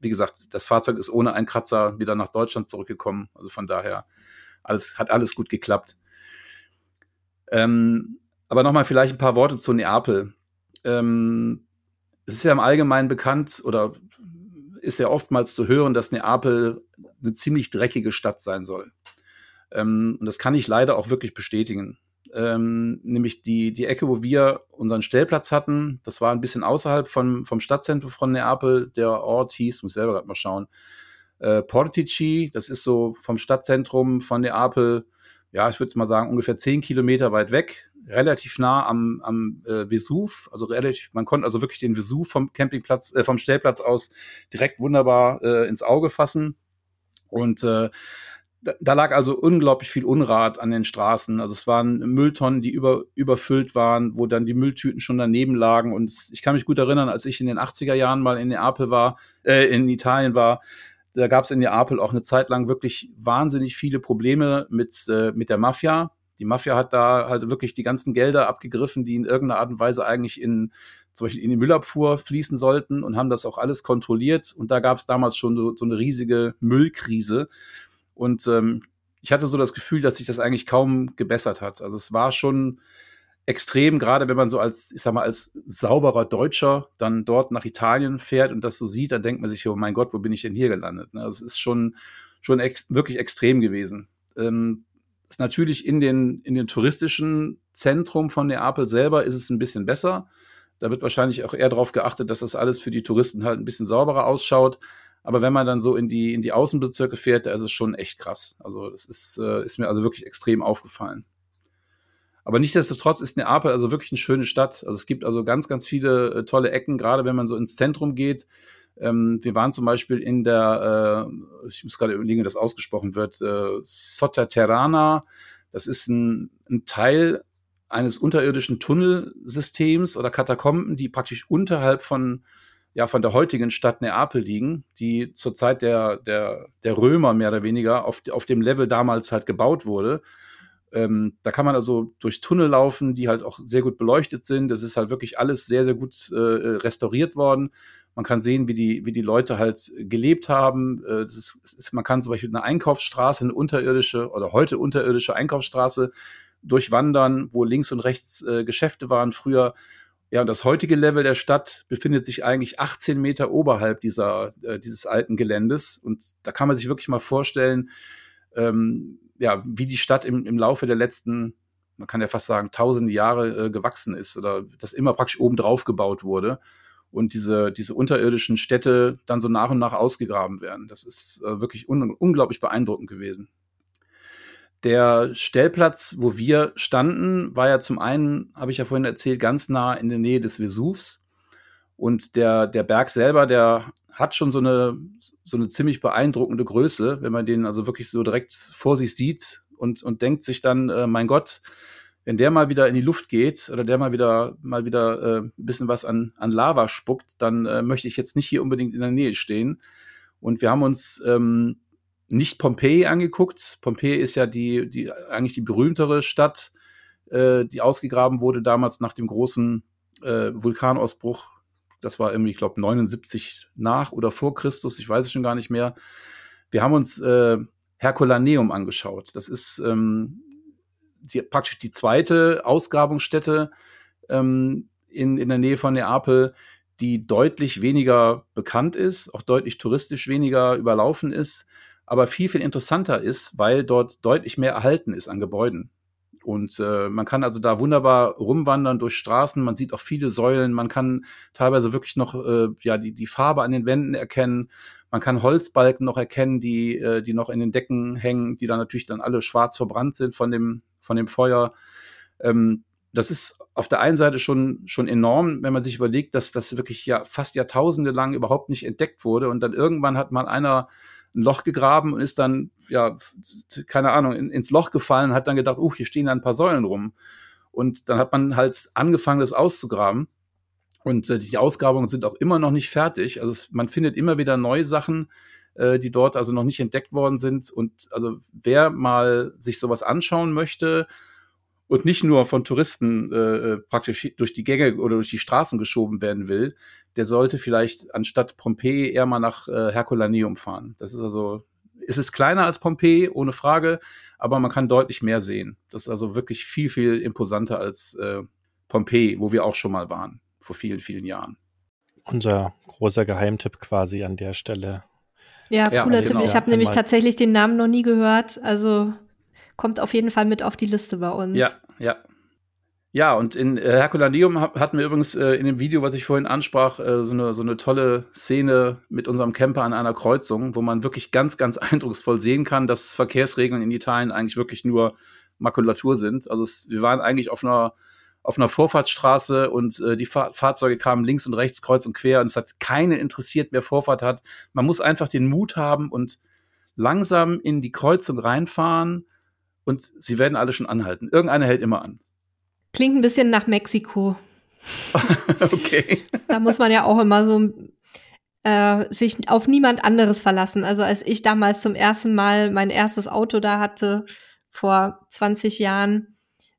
wie gesagt, das Fahrzeug ist ohne einen Kratzer wieder nach Deutschland zurückgekommen. Also von daher alles hat alles gut geklappt. Ähm, aber nochmal vielleicht ein paar Worte zu Neapel ähm, es ist ja im Allgemeinen bekannt oder ist ja oftmals zu hören, dass Neapel eine ziemlich dreckige Stadt sein soll. Ähm, und das kann ich leider auch wirklich bestätigen. Ähm, nämlich die, die Ecke, wo wir unseren Stellplatz hatten, das war ein bisschen außerhalb vom, vom Stadtzentrum von Neapel. Der Ort hieß, muss ich selber gerade mal schauen, äh, Portici. Das ist so vom Stadtzentrum von Neapel, ja, ich würde mal sagen, ungefähr zehn Kilometer weit weg relativ nah am, am äh, Vesuv, also relativ, man konnte also wirklich den Vesuv vom Campingplatz, äh, vom Stellplatz aus direkt wunderbar äh, ins Auge fassen. Und äh, da lag also unglaublich viel Unrat an den Straßen. Also es waren Mülltonnen, die über, überfüllt waren, wo dann die Mülltüten schon daneben lagen. Und ich kann mich gut erinnern, als ich in den 80er Jahren mal in Neapel war, äh, in Italien war, da gab es in Neapel auch eine Zeit lang wirklich wahnsinnig viele Probleme mit, äh, mit der Mafia. Die Mafia hat da halt wirklich die ganzen Gelder abgegriffen, die in irgendeiner Art und Weise eigentlich in zum Beispiel in die Müllabfuhr fließen sollten und haben das auch alles kontrolliert. Und da gab es damals schon so, so eine riesige Müllkrise. Und ähm, ich hatte so das Gefühl, dass sich das eigentlich kaum gebessert hat. Also es war schon extrem, gerade wenn man so als, ich sag mal, als sauberer Deutscher dann dort nach Italien fährt und das so sieht, dann denkt man sich, oh mein Gott, wo bin ich denn hier gelandet? Ne? Das ist schon, schon ex wirklich extrem gewesen. Ähm, ist natürlich in den, in den touristischen Zentrum von Neapel selber ist es ein bisschen besser. Da wird wahrscheinlich auch eher darauf geachtet, dass das alles für die Touristen halt ein bisschen sauberer ausschaut. Aber wenn man dann so in die, in die Außenbezirke fährt, da ist es schon echt krass. Also das ist, äh, ist mir also wirklich extrem aufgefallen. Aber nichtsdestotrotz ist Neapel also wirklich eine schöne Stadt. Also es gibt also ganz, ganz viele äh, tolle Ecken, gerade wenn man so ins Zentrum geht. Ähm, wir waren zum Beispiel in der, äh, ich muss gerade überlegen, wie das ausgesprochen wird, äh, Sotterterrana. Das ist ein, ein Teil eines unterirdischen Tunnelsystems oder Katakomben, die praktisch unterhalb von ja von der heutigen Stadt Neapel liegen, die zur Zeit der, der, der Römer mehr oder weniger auf, auf dem Level damals halt gebaut wurde. Ähm, da kann man also durch Tunnel laufen, die halt auch sehr gut beleuchtet sind. Das ist halt wirklich alles sehr, sehr gut äh, restauriert worden. Man kann sehen, wie die, wie die Leute halt gelebt haben. Äh, das ist, ist, man kann zum Beispiel eine Einkaufsstraße, eine unterirdische oder heute unterirdische Einkaufsstraße durchwandern, wo links und rechts äh, Geschäfte waren früher. Ja, und das heutige Level der Stadt befindet sich eigentlich 18 Meter oberhalb dieser, äh, dieses alten Geländes. Und da kann man sich wirklich mal vorstellen, ähm, ja, wie die Stadt im, im Laufe der letzten, man kann ja fast sagen, tausende Jahre äh, gewachsen ist oder das immer praktisch oben drauf gebaut wurde und diese, diese unterirdischen Städte dann so nach und nach ausgegraben werden. Das ist äh, wirklich un unglaublich beeindruckend gewesen. Der Stellplatz, wo wir standen, war ja zum einen, habe ich ja vorhin erzählt, ganz nah in der Nähe des Vesuvs. Und der, der Berg selber, der hat schon so eine, so eine ziemlich beeindruckende Größe, wenn man den also wirklich so direkt vor sich sieht und, und denkt sich dann, äh, mein Gott, wenn der mal wieder in die Luft geht oder der mal wieder mal wieder äh, ein bisschen was an, an Lava spuckt, dann äh, möchte ich jetzt nicht hier unbedingt in der Nähe stehen. Und wir haben uns ähm, nicht Pompeji angeguckt. Pompeji ist ja die, die eigentlich die berühmtere Stadt, äh, die ausgegraben wurde damals nach dem großen äh, Vulkanausbruch. Das war irgendwie, ich glaube, 79 nach oder vor Christus, ich weiß es schon gar nicht mehr. Wir haben uns äh, Herculaneum angeschaut. Das ist ähm, die, praktisch die zweite Ausgrabungsstätte ähm, in, in der Nähe von Neapel, die deutlich weniger bekannt ist, auch deutlich touristisch weniger überlaufen ist aber viel, viel interessanter ist, weil dort deutlich mehr erhalten ist an Gebäuden. Und äh, man kann also da wunderbar rumwandern durch Straßen, man sieht auch viele Säulen, man kann teilweise wirklich noch äh, ja, die, die Farbe an den Wänden erkennen, man kann Holzbalken noch erkennen, die, äh, die noch in den Decken hängen, die dann natürlich dann alle schwarz verbrannt sind von dem, von dem Feuer. Ähm, das ist auf der einen Seite schon, schon enorm, wenn man sich überlegt, dass das wirklich ja fast Jahrtausende lang überhaupt nicht entdeckt wurde. Und dann irgendwann hat mal einer ein Loch gegraben und ist dann, ja, keine Ahnung, in, ins Loch gefallen, hat dann gedacht, uh, hier stehen da ein paar Säulen rum. Und dann hat man halt angefangen, das auszugraben. Und äh, die Ausgrabungen sind auch immer noch nicht fertig. Also es, man findet immer wieder neue Sachen, äh, die dort also noch nicht entdeckt worden sind. Und also wer mal sich sowas anschauen möchte und nicht nur von Touristen äh, äh praktisch durch die Gänge oder durch die Straßen geschoben werden will, der sollte vielleicht anstatt Pompeji eher mal nach äh, Herculaneum fahren. Das ist also, ist es kleiner als Pompeji, ohne Frage, aber man kann deutlich mehr sehen. Das ist also wirklich viel, viel imposanter als äh, Pompeji, wo wir auch schon mal waren, vor vielen, vielen Jahren. Unser großer Geheimtipp quasi an der Stelle. Ja, cooler ja, Tipp. Ich habe nämlich tatsächlich den Namen noch nie gehört. Also kommt auf jeden Fall mit auf die Liste bei uns. Ja, ja. Ja, und in äh, Herculaneum hatten wir übrigens äh, in dem Video, was ich vorhin ansprach, äh, so, eine, so eine tolle Szene mit unserem Camper an einer Kreuzung, wo man wirklich ganz, ganz eindrucksvoll sehen kann, dass Verkehrsregeln in Italien eigentlich wirklich nur Makulatur sind. Also es, wir waren eigentlich auf einer auf einer Vorfahrtsstraße und äh, die Fahr Fahrzeuge kamen links und rechts kreuz und quer und es hat keinen interessiert, wer Vorfahrt hat. Man muss einfach den Mut haben und langsam in die Kreuzung reinfahren und sie werden alle schon anhalten. Irgendeiner hält immer an. Klingt ein bisschen nach Mexiko. okay. Da muss man ja auch immer so äh, sich auf niemand anderes verlassen. Also als ich damals zum ersten Mal mein erstes Auto da hatte, vor 20 Jahren,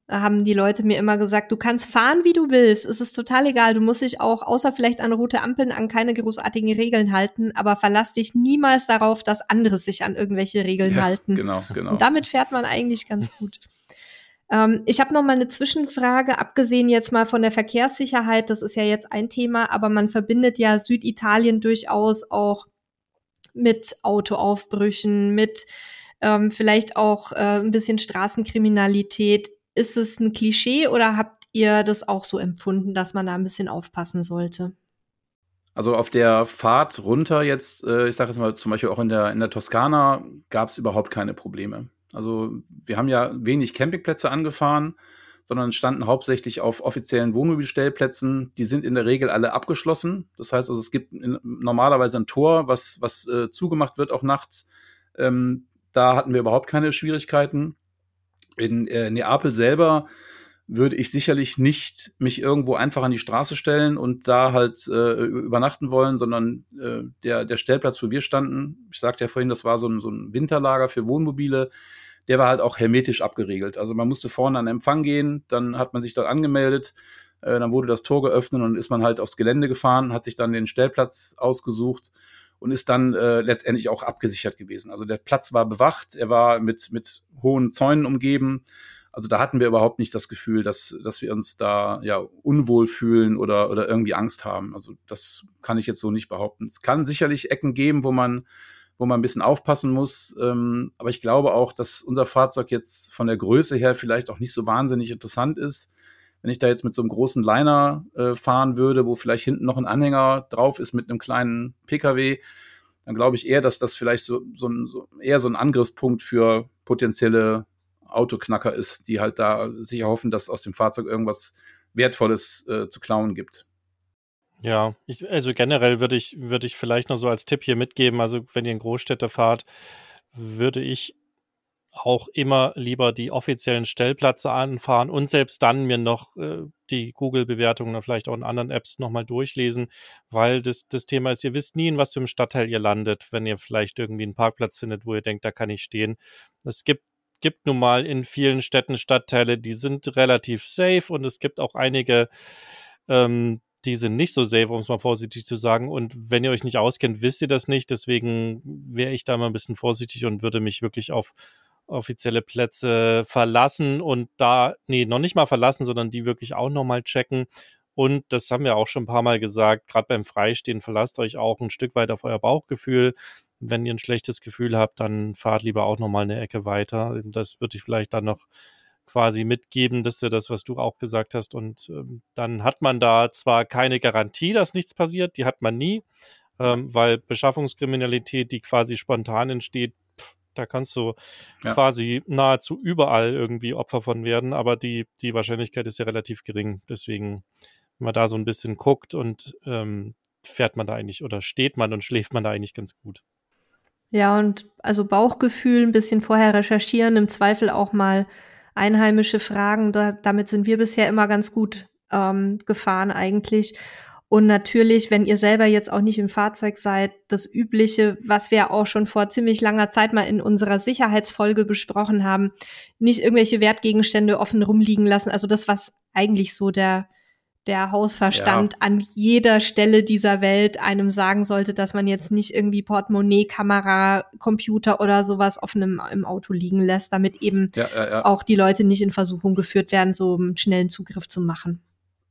haben die Leute mir immer gesagt, du kannst fahren, wie du willst. Es ist total egal. Du musst dich auch, außer vielleicht an rote Ampeln, an keine großartigen Regeln halten, aber verlass dich niemals darauf, dass andere sich an irgendwelche Regeln ja, halten. Genau, genau. Und damit fährt man eigentlich ganz gut. ähm, ich habe noch mal eine Zwischenfrage, abgesehen jetzt mal von der Verkehrssicherheit. Das ist ja jetzt ein Thema, aber man verbindet ja Süditalien durchaus auch mit Autoaufbrüchen, mit ähm, vielleicht auch äh, ein bisschen Straßenkriminalität. Ist es ein Klischee oder habt ihr das auch so empfunden, dass man da ein bisschen aufpassen sollte? Also auf der Fahrt runter jetzt, äh, ich sage jetzt mal zum Beispiel auch in der, in der Toskana, gab es überhaupt keine Probleme. Also wir haben ja wenig Campingplätze angefahren, sondern standen hauptsächlich auf offiziellen Wohnmobilstellplätzen. Die sind in der Regel alle abgeschlossen. Das heißt also, es gibt in, normalerweise ein Tor, was, was äh, zugemacht wird, auch nachts. Ähm, da hatten wir überhaupt keine Schwierigkeiten. In äh, Neapel selber würde ich sicherlich nicht mich irgendwo einfach an die Straße stellen und da halt äh, übernachten wollen, sondern äh, der, der Stellplatz, wo wir standen, ich sagte ja vorhin, das war so ein, so ein Winterlager für Wohnmobile, der war halt auch hermetisch abgeriegelt. Also man musste vorne an den Empfang gehen, dann hat man sich dort angemeldet, äh, dann wurde das Tor geöffnet und ist man halt aufs Gelände gefahren, hat sich dann den Stellplatz ausgesucht und ist dann äh, letztendlich auch abgesichert gewesen. Also der Platz war bewacht, er war mit, mit hohen Zäunen umgeben. Also da hatten wir überhaupt nicht das Gefühl, dass, dass wir uns da ja unwohl fühlen oder, oder irgendwie Angst haben. Also das kann ich jetzt so nicht behaupten. Es kann sicherlich Ecken geben, wo man, wo man ein bisschen aufpassen muss. Ähm, aber ich glaube auch, dass unser Fahrzeug jetzt von der Größe her vielleicht auch nicht so wahnsinnig interessant ist. Wenn ich da jetzt mit so einem großen Liner äh, fahren würde, wo vielleicht hinten noch ein Anhänger drauf ist mit einem kleinen Pkw, dann glaube ich eher, dass das vielleicht so, so, ein, so eher so ein Angriffspunkt für potenzielle Autoknacker ist, die halt da sich erhoffen, dass aus dem Fahrzeug irgendwas Wertvolles äh, zu klauen gibt. Ja, ich, also generell würde ich, würde ich vielleicht noch so als Tipp hier mitgeben, also wenn ihr in Großstädte fahrt, würde ich auch immer lieber die offiziellen Stellplätze anfahren und selbst dann mir noch äh, die Google-Bewertungen oder vielleicht auch in anderen Apps nochmal durchlesen, weil das, das Thema ist, ihr wisst nie, in was für einem Stadtteil ihr landet, wenn ihr vielleicht irgendwie einen Parkplatz findet, wo ihr denkt, da kann ich stehen. Es gibt gibt nun mal in vielen Städten Stadtteile, die sind relativ safe und es gibt auch einige, ähm, die sind nicht so safe, um es mal vorsichtig zu sagen. Und wenn ihr euch nicht auskennt, wisst ihr das nicht. Deswegen wäre ich da mal ein bisschen vorsichtig und würde mich wirklich auf offizielle Plätze verlassen und da, nee, noch nicht mal verlassen, sondern die wirklich auch nochmal checken. Und das haben wir auch schon ein paar Mal gesagt, gerade beim Freistehen verlasst euch auch ein Stück weit auf euer Bauchgefühl wenn ihr ein schlechtes Gefühl habt, dann fahrt lieber auch nochmal eine Ecke weiter. Das würde ich vielleicht dann noch quasi mitgeben, das ist ja das, was du auch gesagt hast. Und ähm, dann hat man da zwar keine Garantie, dass nichts passiert, die hat man nie, ähm, weil Beschaffungskriminalität, die quasi spontan entsteht, da kannst du ja. quasi nahezu überall irgendwie Opfer von werden, aber die, die Wahrscheinlichkeit ist ja relativ gering. Deswegen, wenn man da so ein bisschen guckt und ähm, fährt man da eigentlich oder steht man und schläft man da eigentlich ganz gut. Ja, und also Bauchgefühl, ein bisschen vorher recherchieren, im Zweifel auch mal einheimische Fragen. Da, damit sind wir bisher immer ganz gut ähm, gefahren eigentlich. Und natürlich, wenn ihr selber jetzt auch nicht im Fahrzeug seid, das Übliche, was wir auch schon vor ziemlich langer Zeit mal in unserer Sicherheitsfolge besprochen haben, nicht irgendwelche Wertgegenstände offen rumliegen lassen. Also das, was eigentlich so der der Hausverstand ja. an jeder Stelle dieser Welt einem sagen sollte, dass man jetzt nicht irgendwie Portemonnaie, Kamera, Computer oder sowas offen im, im Auto liegen lässt, damit eben ja, ja, auch die Leute nicht in Versuchung geführt werden, so einen schnellen Zugriff zu machen.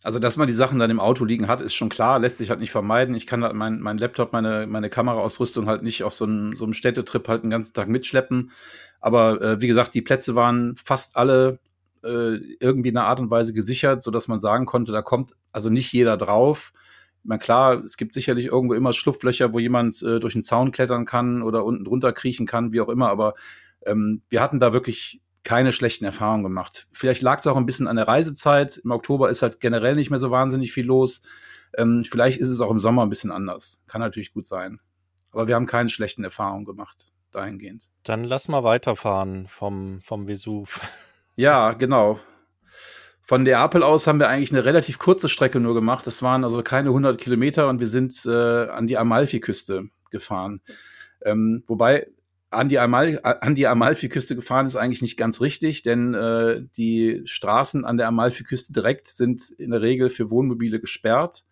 Also, dass man die Sachen dann im Auto liegen hat, ist schon klar, lässt sich halt nicht vermeiden. Ich kann halt mein, mein Laptop, meine, meine Kameraausrüstung halt nicht auf so einem, so einem Städtetrip halt den ganzen Tag mitschleppen. Aber äh, wie gesagt, die Plätze waren fast alle äh, irgendwie in einer Art und Weise gesichert, so dass man sagen konnte, da kommt also nicht jeder drauf. Meine, klar, es gibt sicherlich irgendwo immer Schlupflöcher, wo jemand äh, durch einen Zaun klettern kann oder unten drunter kriechen kann, wie auch immer, aber ähm, wir hatten da wirklich keine schlechten Erfahrungen gemacht. Vielleicht lag es auch ein bisschen an der Reisezeit. Im Oktober ist halt generell nicht mehr so wahnsinnig viel los. Ähm, vielleicht ist es auch im Sommer ein bisschen anders. Kann natürlich gut sein. Aber wir haben keine schlechten Erfahrungen gemacht. dahingehend. Dann lass mal weiterfahren vom, vom Vesuv. Ja, genau. Von Neapel aus haben wir eigentlich eine relativ kurze Strecke nur gemacht. Das waren also keine 100 Kilometer und wir sind äh, an die Amalfi-Küste gefahren. Ähm, wobei an die, Amal an die Amalfi-Küste gefahren ist eigentlich nicht ganz richtig, denn äh, die Straßen an der Amalfi-Küste direkt sind in der Regel für Wohnmobile gesperrt,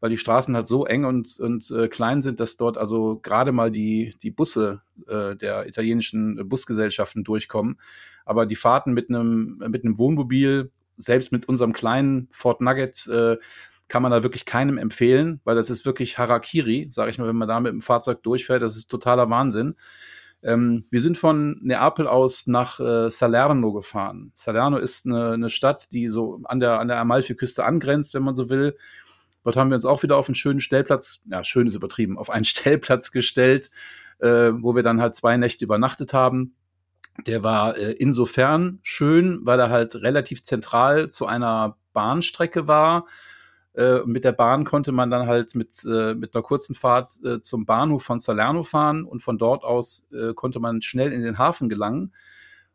weil die Straßen halt so eng und, und äh, klein sind, dass dort also gerade mal die, die Busse äh, der italienischen Busgesellschaften durchkommen. Aber die Fahrten mit einem mit einem Wohnmobil, selbst mit unserem kleinen Ford Nugget, äh, kann man da wirklich keinem empfehlen, weil das ist wirklich Harakiri, sage ich mal, wenn man da mit dem Fahrzeug durchfährt, das ist totaler Wahnsinn. Ähm, wir sind von Neapel aus nach äh, Salerno gefahren. Salerno ist eine, eine, Stadt, die so an der, an der Amalfi-Küste angrenzt, wenn man so will. Dort haben wir uns auch wieder auf einen schönen Stellplatz, ja, schön ist übertrieben, auf einen Stellplatz gestellt, äh, wo wir dann halt zwei Nächte übernachtet haben. Der war äh, insofern schön, weil er halt relativ zentral zu einer Bahnstrecke war äh, mit der Bahn konnte man dann halt mit, äh, mit einer kurzen Fahrt äh, zum Bahnhof von Salerno fahren und von dort aus äh, konnte man schnell in den Hafen gelangen.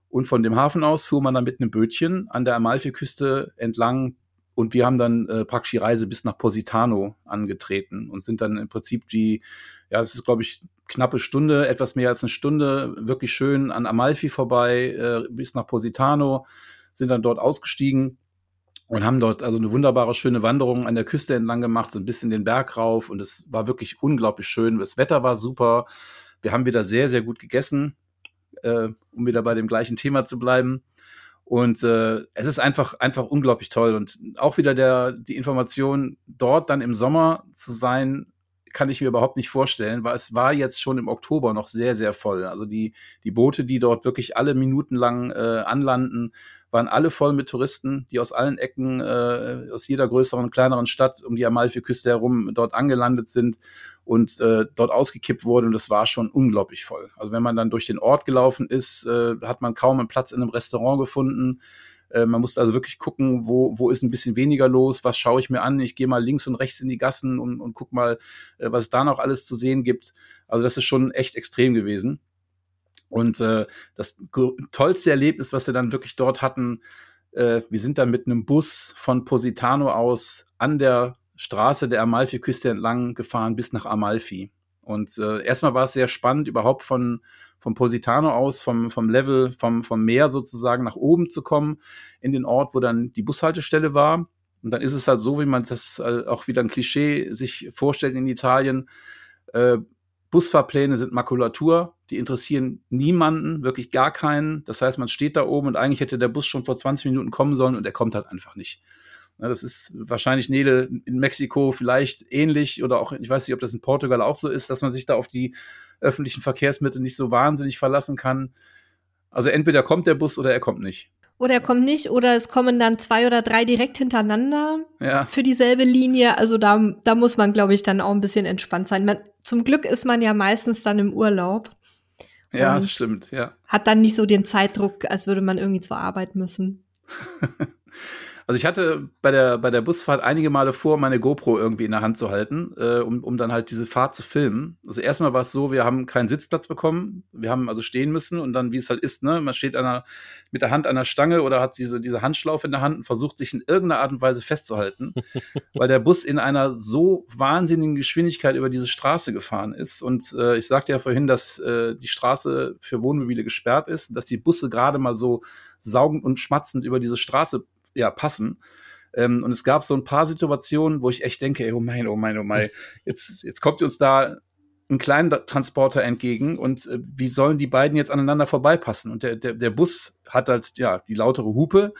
Und von dem Hafen aus fuhr man dann mit einem Bötchen an der Amalfi-Küste entlang und wir haben dann äh, praktisch die Reise bis nach Positano angetreten und sind dann im Prinzip die, ja, das ist glaube ich knappe Stunde, etwas mehr als eine Stunde, wirklich schön an Amalfi vorbei äh, bis nach Positano, sind dann dort ausgestiegen und haben dort also eine wunderbare, schöne Wanderung an der Küste entlang gemacht, so ein bisschen den Berg rauf und es war wirklich unglaublich schön. Das Wetter war super. Wir haben wieder sehr, sehr gut gegessen, äh, um wieder bei dem gleichen Thema zu bleiben. Und äh, es ist einfach, einfach unglaublich toll. Und auch wieder der, die Information, dort dann im Sommer zu sein, kann ich mir überhaupt nicht vorstellen, weil es war jetzt schon im Oktober noch sehr, sehr voll. Also die, die Boote, die dort wirklich alle Minuten lang äh, anlanden, waren alle voll mit Touristen, die aus allen Ecken, äh, aus jeder größeren, kleineren Stadt um die Amalfi-Küste herum dort angelandet sind und äh, dort ausgekippt wurden. Und das war schon unglaublich voll. Also wenn man dann durch den Ort gelaufen ist, äh, hat man kaum einen Platz in einem Restaurant gefunden. Äh, man musste also wirklich gucken, wo, wo ist ein bisschen weniger los, was schaue ich mir an. Ich gehe mal links und rechts in die Gassen und, und guck mal, äh, was es da noch alles zu sehen gibt. Also das ist schon echt extrem gewesen. Und äh, das tollste Erlebnis, was wir dann wirklich dort hatten, äh, wir sind dann mit einem Bus von Positano aus an der Straße der Amalfi-Küste entlang gefahren bis nach Amalfi. Und äh, erstmal war es sehr spannend, überhaupt von, vom Positano aus, vom, vom Level, vom, vom Meer sozusagen nach oben zu kommen, in den Ort, wo dann die Bushaltestelle war. Und dann ist es halt so, wie man das äh, auch wieder ein Klischee sich vorstellt in Italien. Äh, Busfahrpläne sind Makulatur, die interessieren niemanden, wirklich gar keinen. Das heißt, man steht da oben und eigentlich hätte der Bus schon vor 20 Minuten kommen sollen und er kommt halt einfach nicht. Ja, das ist wahrscheinlich Nele in Mexiko vielleicht ähnlich oder auch, ich weiß nicht, ob das in Portugal auch so ist, dass man sich da auf die öffentlichen Verkehrsmittel nicht so wahnsinnig verlassen kann. Also entweder kommt der Bus oder er kommt nicht. Oder er kommt nicht, oder es kommen dann zwei oder drei direkt hintereinander ja. für dieselbe Linie. Also da, da muss man, glaube ich, dann auch ein bisschen entspannt sein. Man, zum Glück ist man ja meistens dann im Urlaub. Ja, das stimmt, ja. Hat dann nicht so den Zeitdruck, als würde man irgendwie zur Arbeit müssen. Also ich hatte bei der, bei der Busfahrt einige Male vor, meine GoPro irgendwie in der Hand zu halten, äh, um, um dann halt diese Fahrt zu filmen. Also erstmal war es so, wir haben keinen Sitzplatz bekommen. Wir haben also stehen müssen und dann, wie es halt ist, ne, man steht einer, mit der Hand an der Stange oder hat diese, diese Handschlaufe in der Hand und versucht sich in irgendeiner Art und Weise festzuhalten, weil der Bus in einer so wahnsinnigen Geschwindigkeit über diese Straße gefahren ist. Und äh, ich sagte ja vorhin, dass äh, die Straße für Wohnmobile gesperrt ist, dass die Busse gerade mal so saugend und schmatzend über diese Straße ja, passen. Ähm, und es gab so ein paar Situationen, wo ich echt denke, ey, oh mein, oh mein, oh mein, jetzt, jetzt kommt uns da ein kleiner Transporter entgegen und äh, wie sollen die beiden jetzt aneinander vorbeipassen? Und der, der, der Bus hat halt, ja, die lautere Hupe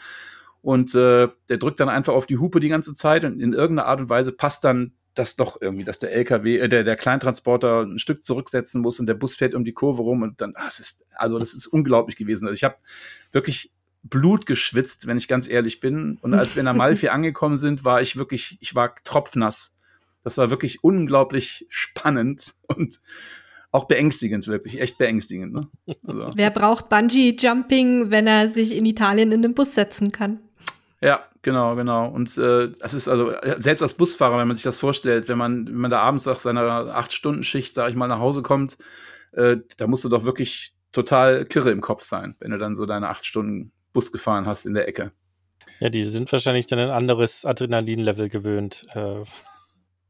und äh, der drückt dann einfach auf die Hupe die ganze Zeit und in irgendeiner Art und Weise passt dann das doch irgendwie, dass der LKW, äh, der, der Kleintransporter ein Stück zurücksetzen muss und der Bus fährt um die Kurve rum und dann, ah, es ist, also das ist unglaublich gewesen. Also ich habe wirklich Blut geschwitzt, wenn ich ganz ehrlich bin. Und als wir in Amalfi angekommen sind, war ich wirklich, ich war tropfnass. Das war wirklich unglaublich spannend und auch beängstigend, wirklich, echt beängstigend. Ne? Also. Wer braucht Bungee-Jumping, wenn er sich in Italien in den Bus setzen kann? Ja, genau, genau. Und äh, das ist also, selbst als Busfahrer, wenn man sich das vorstellt, wenn man, wenn man da abends nach seiner Acht-Stunden-Schicht, sag ich mal, nach Hause kommt, äh, da musst du doch wirklich total kirre im Kopf sein, wenn du dann so deine acht Stunden Bus gefahren hast in der Ecke. Ja, die sind wahrscheinlich dann ein anderes Adrenalinlevel gewöhnt. Äh.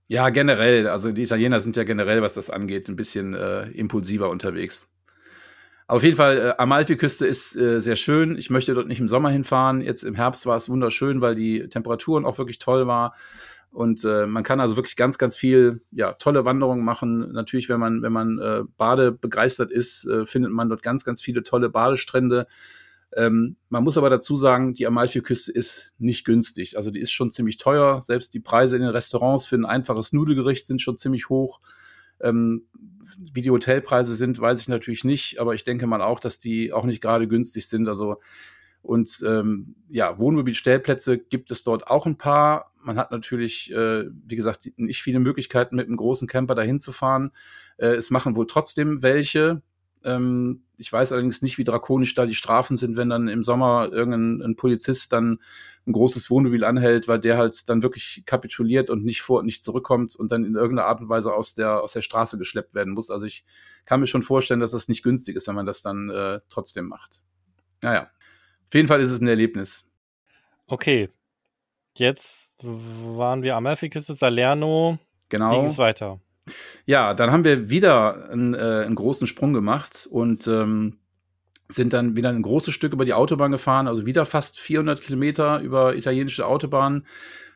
Ja, generell. Also die Italiener sind ja generell, was das angeht, ein bisschen äh, impulsiver unterwegs. Auf jeden Fall, äh, Amalfi-Küste ist äh, sehr schön. Ich möchte dort nicht im Sommer hinfahren. Jetzt im Herbst war es wunderschön, weil die Temperaturen auch wirklich toll war. Und äh, man kann also wirklich ganz, ganz viel, ja, tolle Wanderungen machen. Natürlich, wenn man, wenn man äh, Bade begeistert ist, äh, findet man dort ganz, ganz viele tolle Badestrände. Ähm, man muss aber dazu sagen, die Amalfi-Küste ist nicht günstig. Also die ist schon ziemlich teuer. Selbst die Preise in den Restaurants für ein einfaches Nudelgericht sind schon ziemlich hoch. Ähm, wie die Hotelpreise sind, weiß ich natürlich nicht, aber ich denke mal auch, dass die auch nicht gerade günstig sind. Also und ähm, ja, Wohnmobilstellplätze gibt es dort auch ein paar. Man hat natürlich, äh, wie gesagt, nicht viele Möglichkeiten, mit einem großen Camper dahin zu fahren. Äh, es machen wohl trotzdem welche. Ähm, ich weiß allerdings nicht, wie drakonisch da die Strafen sind, wenn dann im Sommer irgendein Polizist dann ein großes Wohnmobil anhält, weil der halt dann wirklich kapituliert und nicht vor und nicht zurückkommt und dann in irgendeiner Art und Weise aus der, aus der Straße geschleppt werden muss. Also ich kann mir schon vorstellen, dass das nicht günstig ist, wenn man das dann äh, trotzdem macht. Naja, auf jeden Fall ist es ein Erlebnis. Okay. Jetzt waren wir am Amalfi-Küste, Salerno. Genau. Wie ging es weiter? Ja, dann haben wir wieder einen, äh, einen großen Sprung gemacht und ähm, sind dann wieder ein großes Stück über die Autobahn gefahren, also wieder fast 400 Kilometer über italienische Autobahnen.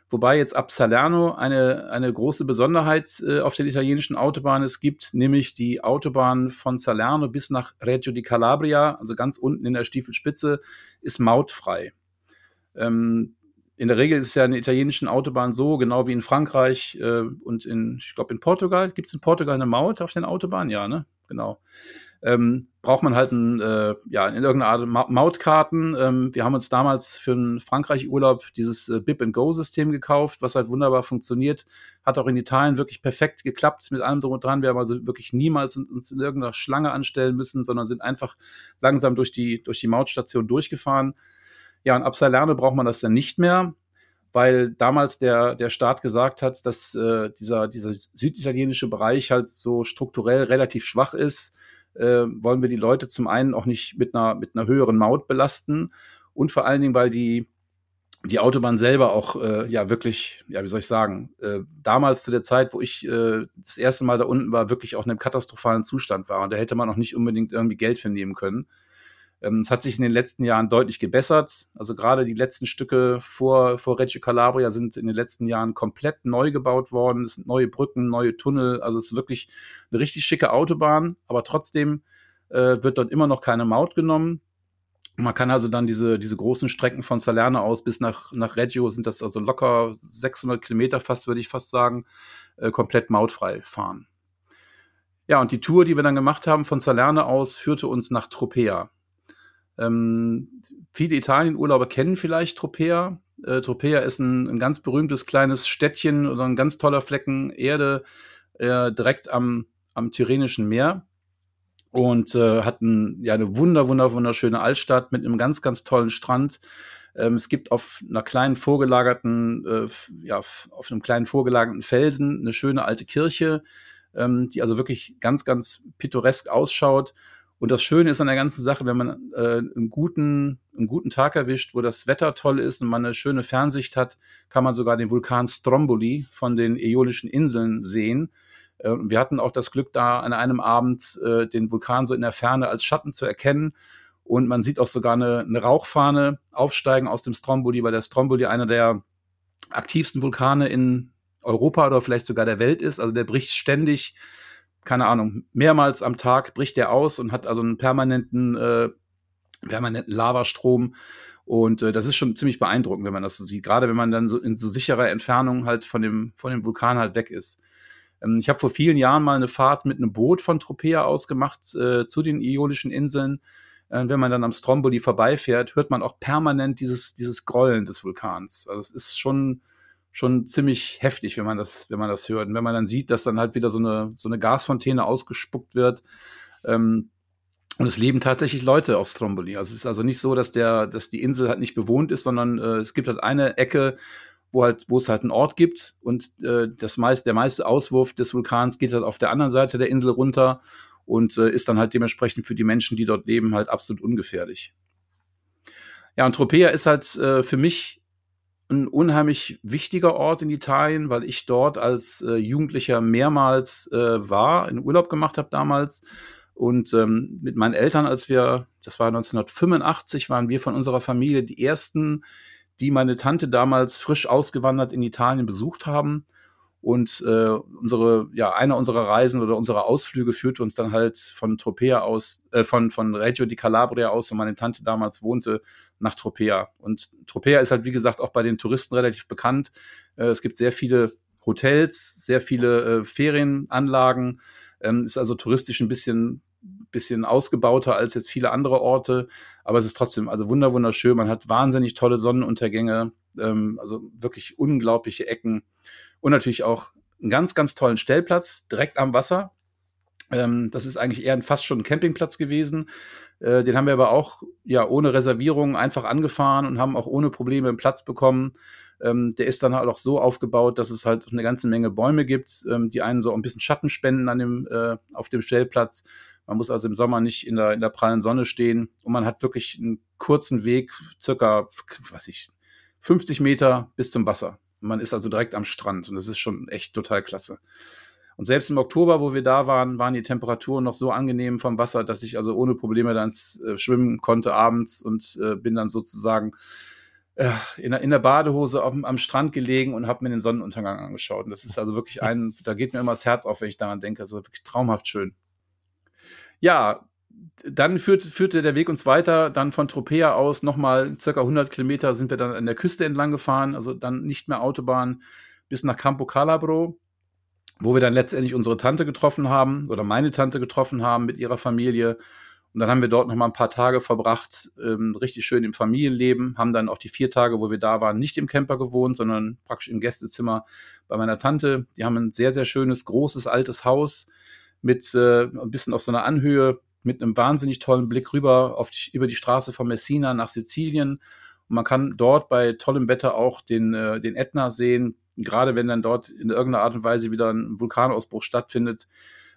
Wobei jetzt ab Salerno eine, eine große Besonderheit äh, auf den italienischen Autobahnen es gibt, nämlich die Autobahn von Salerno bis nach Reggio di Calabria, also ganz unten in der Stiefelspitze, ist mautfrei. Ähm, in der Regel ist es ja in italienischen Autobahn so, genau wie in Frankreich äh, und in, ich glaube, in Portugal. Gibt es in Portugal eine Maut auf den Autobahnen? Ja, ne? Genau. Ähm, braucht man halt ein, äh, ja, in irgendeiner Art Ma Mautkarten. Ähm, wir haben uns damals für einen Frankreich-Urlaub dieses äh, Bip-and-Go-System gekauft, was halt wunderbar funktioniert. Hat auch in Italien wirklich perfekt geklappt mit allem drum und dran. Wir haben also wirklich niemals uns in irgendeiner Schlange anstellen müssen, sondern sind einfach langsam durch die, durch die Mautstation durchgefahren. Ja, und ab Salerno braucht man das dann nicht mehr, weil damals der, der Staat gesagt hat, dass äh, dieser, dieser süditalienische Bereich halt so strukturell relativ schwach ist. Äh, wollen wir die Leute zum einen auch nicht mit einer, mit einer höheren Maut belasten und vor allen Dingen, weil die, die Autobahn selber auch äh, ja wirklich, ja, wie soll ich sagen, äh, damals zu der Zeit, wo ich äh, das erste Mal da unten war, wirklich auch in einem katastrophalen Zustand war. Und da hätte man auch nicht unbedingt irgendwie Geld für nehmen können. Ähm, es hat sich in den letzten Jahren deutlich gebessert. Also gerade die letzten Stücke vor, vor Reggio Calabria sind in den letzten Jahren komplett neu gebaut worden. Es sind neue Brücken, neue Tunnel. Also es ist wirklich eine richtig schicke Autobahn. Aber trotzdem äh, wird dort immer noch keine Maut genommen. Man kann also dann diese, diese großen Strecken von Salerno aus bis nach, nach Reggio sind das also locker 600 Kilometer fast, würde ich fast sagen, äh, komplett mautfrei fahren. Ja, und die Tour, die wir dann gemacht haben von Salerno aus, führte uns nach Tropea. Ähm, viele Italienurlauber kennen vielleicht Tropea. Äh, Tropea ist ein, ein, ganz berühmtes kleines Städtchen oder ein ganz toller Flecken Erde äh, direkt am, am Tyrrhenischen Meer und äh, hat ein, ja, eine wunder, wunder, wunderschöne Altstadt mit einem ganz, ganz tollen Strand. Ähm, es gibt auf einer kleinen vorgelagerten, äh, ja, auf einem kleinen vorgelagerten Felsen eine schöne alte Kirche, ähm, die also wirklich ganz, ganz pittoresk ausschaut und das Schöne ist an der ganzen Sache, wenn man äh, einen, guten, einen guten Tag erwischt, wo das Wetter toll ist und man eine schöne Fernsicht hat, kann man sogar den Vulkan Stromboli von den Äolischen Inseln sehen. Äh, wir hatten auch das Glück, da an einem Abend äh, den Vulkan so in der Ferne als Schatten zu erkennen. Und man sieht auch sogar eine, eine Rauchfahne aufsteigen aus dem Stromboli, weil der Stromboli einer der aktivsten Vulkane in Europa oder vielleicht sogar der Welt ist. Also der bricht ständig keine Ahnung, mehrmals am Tag bricht der aus und hat also einen permanenten, äh, permanenten Lavastrom. Und äh, das ist schon ziemlich beeindruckend, wenn man das so sieht. Gerade wenn man dann so in so sicherer Entfernung halt von dem, von dem Vulkan halt weg ist. Ähm, ich habe vor vielen Jahren mal eine Fahrt mit einem Boot von Tropea aus gemacht äh, zu den Iolischen Inseln. Äh, wenn man dann am Stromboli vorbeifährt, hört man auch permanent dieses, dieses Grollen des Vulkans. Also es ist schon, schon ziemlich heftig, wenn man das, wenn man das hört. Und wenn man dann sieht, dass dann halt wieder so eine, so eine Gasfontäne ausgespuckt wird. Ähm, und es leben tatsächlich Leute auf Stromboli. Also es ist also nicht so, dass der, dass die Insel halt nicht bewohnt ist, sondern äh, es gibt halt eine Ecke, wo halt, wo es halt einen Ort gibt und äh, das meist, der meiste Auswurf des Vulkans geht halt auf der anderen Seite der Insel runter und äh, ist dann halt dementsprechend für die Menschen, die dort leben, halt absolut ungefährlich. Ja, und Tropea ist halt äh, für mich ein unheimlich wichtiger Ort in Italien, weil ich dort als äh, Jugendlicher mehrmals äh, war, in Urlaub gemacht habe damals. Und ähm, mit meinen Eltern, als wir, das war 1985, waren wir von unserer Familie die ersten, die meine Tante damals frisch ausgewandert in Italien besucht haben. Und äh, unsere, ja, einer unserer Reisen oder unserer Ausflüge führte uns dann halt von Tropea aus, äh, von, von Reggio di Calabria aus, wo meine Tante damals wohnte, nach Tropea. Und Tropea ist halt, wie gesagt, auch bei den Touristen relativ bekannt. Äh, es gibt sehr viele Hotels, sehr viele äh, Ferienanlagen. Ähm, ist also touristisch ein bisschen, bisschen ausgebauter als jetzt viele andere Orte. Aber es ist trotzdem also wunder wunderschön. Man hat wahnsinnig tolle Sonnenuntergänge, ähm, also wirklich unglaubliche Ecken und natürlich auch einen ganz, ganz tollen Stellplatz direkt am Wasser. Ähm, das ist eigentlich eher fast schon ein Campingplatz gewesen. Äh, den haben wir aber auch ja ohne Reservierung einfach angefahren und haben auch ohne Probleme einen Platz bekommen. Ähm, der ist dann halt auch so aufgebaut, dass es halt eine ganze Menge Bäume gibt, ähm, die einen so ein bisschen Schatten spenden an dem, äh, auf dem Stellplatz. Man muss also im Sommer nicht in der, in der prallen Sonne stehen und man hat wirklich einen kurzen Weg, circa, was ich, 50 Meter bis zum Wasser. Man ist also direkt am Strand und das ist schon echt total klasse. Und selbst im Oktober, wo wir da waren, waren die Temperaturen noch so angenehm vom Wasser, dass ich also ohne Probleme dann äh, schwimmen konnte abends und äh, bin dann sozusagen äh, in, der, in der Badehose auf, am Strand gelegen und habe mir den Sonnenuntergang angeschaut. Und das ist also wirklich ein, da geht mir immer das Herz auf, wenn ich daran denke. Das ist wirklich traumhaft schön. Ja, dann führt, führte der Weg uns weiter, dann von Tropea aus nochmal circa 100 Kilometer sind wir dann an der Küste entlang gefahren, also dann nicht mehr Autobahn bis nach Campo Calabro, wo wir dann letztendlich unsere Tante getroffen haben oder meine Tante getroffen haben mit ihrer Familie. Und dann haben wir dort nochmal ein paar Tage verbracht, ähm, richtig schön im Familienleben, haben dann auch die vier Tage, wo wir da waren, nicht im Camper gewohnt, sondern praktisch im Gästezimmer bei meiner Tante. Die haben ein sehr, sehr schönes, großes, altes Haus mit äh, ein bisschen auf so einer Anhöhe mit einem wahnsinnig tollen Blick rüber auf die, über die Straße von Messina nach Sizilien. Und man kann dort bei tollem Wetter auch den, äh, den Ätna sehen. Gerade wenn dann dort in irgendeiner Art und Weise wieder ein Vulkanausbruch stattfindet,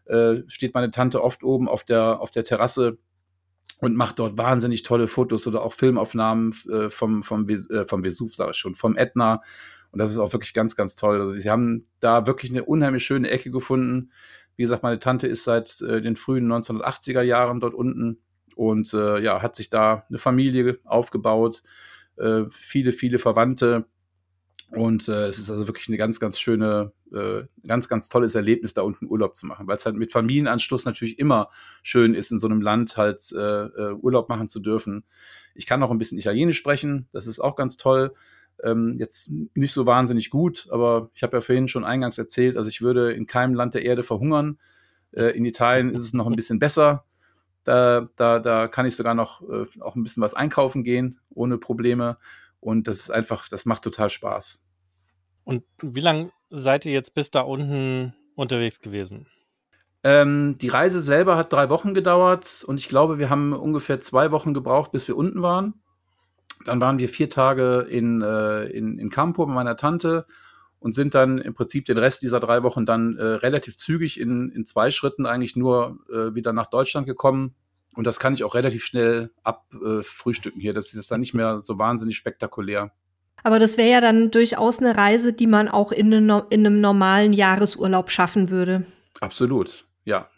äh, steht meine Tante oft oben auf der, auf der Terrasse und macht dort wahnsinnig tolle Fotos oder auch Filmaufnahmen äh, vom, vom, äh, vom Vesuv, sage ich schon, vom Ätna. Und das ist auch wirklich ganz, ganz toll. Also sie haben da wirklich eine unheimlich schöne Ecke gefunden, wie gesagt, meine Tante ist seit äh, den frühen 1980er Jahren dort unten und äh, ja, hat sich da eine Familie aufgebaut, äh, viele, viele Verwandte. Und äh, es ist also wirklich eine ganz, ganz schöne, äh, ganz, ganz tolles Erlebnis, da unten Urlaub zu machen, weil es halt mit Familienanschluss natürlich immer schön ist, in so einem Land halt äh, äh, Urlaub machen zu dürfen. Ich kann auch ein bisschen Italienisch sprechen, das ist auch ganz toll. Ähm, jetzt nicht so wahnsinnig gut, aber ich habe ja vorhin schon eingangs erzählt, also ich würde in keinem Land der Erde verhungern. Äh, in Italien ist es noch ein bisschen besser. Da, da, da kann ich sogar noch äh, auch ein bisschen was einkaufen gehen, ohne Probleme. Und das ist einfach, das macht total Spaß. Und wie lange seid ihr jetzt bis da unten unterwegs gewesen? Ähm, die Reise selber hat drei Wochen gedauert und ich glaube, wir haben ungefähr zwei Wochen gebraucht, bis wir unten waren. Dann waren wir vier Tage in, äh, in, in Campo bei meiner Tante und sind dann im Prinzip den Rest dieser drei Wochen dann äh, relativ zügig in, in zwei Schritten eigentlich nur äh, wieder nach Deutschland gekommen. Und das kann ich auch relativ schnell abfrühstücken hier. Das ist dann nicht mehr so wahnsinnig spektakulär. Aber das wäre ja dann durchaus eine Reise, die man auch in, eine, in einem normalen Jahresurlaub schaffen würde. Absolut, ja.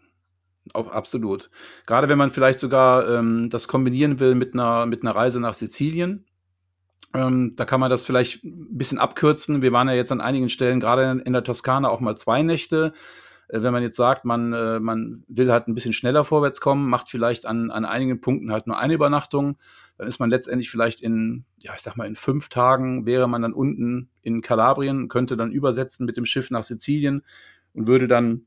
Auch absolut. Gerade wenn man vielleicht sogar ähm, das kombinieren will mit einer, mit einer Reise nach Sizilien. Ähm, da kann man das vielleicht ein bisschen abkürzen. Wir waren ja jetzt an einigen Stellen, gerade in der Toskana, auch mal zwei Nächte. Äh, wenn man jetzt sagt, man, äh, man will halt ein bisschen schneller vorwärts kommen, macht vielleicht an, an einigen Punkten halt nur eine Übernachtung, dann ist man letztendlich vielleicht in, ja, ich sag mal, in fünf Tagen wäre man dann unten in Kalabrien, könnte dann übersetzen mit dem Schiff nach Sizilien und würde dann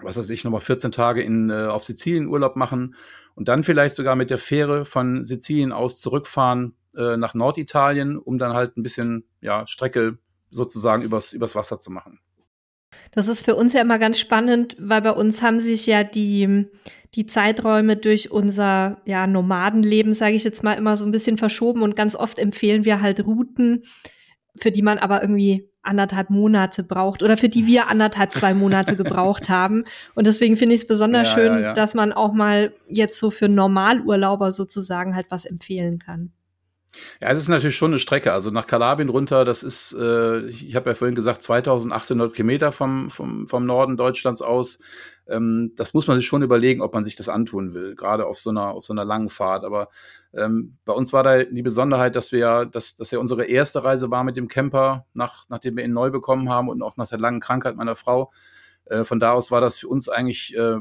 was weiß ich, nochmal 14 Tage in, äh, auf Sizilien Urlaub machen und dann vielleicht sogar mit der Fähre von Sizilien aus zurückfahren äh, nach Norditalien, um dann halt ein bisschen ja, Strecke sozusagen übers, übers Wasser zu machen. Das ist für uns ja immer ganz spannend, weil bei uns haben sich ja die, die Zeiträume durch unser ja, Nomadenleben, sage ich jetzt mal, immer so ein bisschen verschoben und ganz oft empfehlen wir halt Routen, für die man aber irgendwie anderthalb Monate braucht oder für die wir anderthalb, zwei Monate gebraucht haben. Und deswegen finde ich es besonders ja, schön, ja, ja. dass man auch mal jetzt so für Normalurlauber sozusagen halt was empfehlen kann. Ja, es ist natürlich schon eine Strecke. Also nach Kalabrien runter, das ist, äh, ich habe ja vorhin gesagt, 2800 Kilometer vom, vom, vom Norden Deutschlands aus. Ähm, das muss man sich schon überlegen, ob man sich das antun will, gerade auf so einer, auf so einer langen Fahrt. Aber ähm, bei uns war da die Besonderheit, dass wir ja, dass, dass ja unsere erste Reise war mit dem Camper, nach, nachdem wir ihn neu bekommen haben und auch nach der langen Krankheit meiner Frau. Äh, von da aus war das für uns eigentlich äh,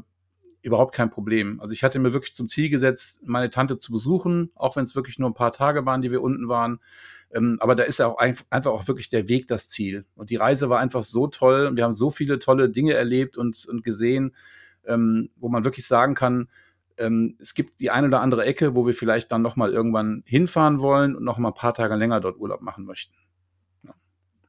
überhaupt kein Problem. Also ich hatte mir wirklich zum Ziel gesetzt, meine Tante zu besuchen, auch wenn es wirklich nur ein paar Tage waren, die wir unten waren. Ähm, aber da ist ja auch ein, einfach auch wirklich der Weg das Ziel. Und die Reise war einfach so toll und wir haben so viele tolle Dinge erlebt und, und gesehen, ähm, wo man wirklich sagen kann, ähm, es gibt die eine oder andere Ecke, wo wir vielleicht dann nochmal irgendwann hinfahren wollen und noch mal ein paar Tage länger dort Urlaub machen möchten.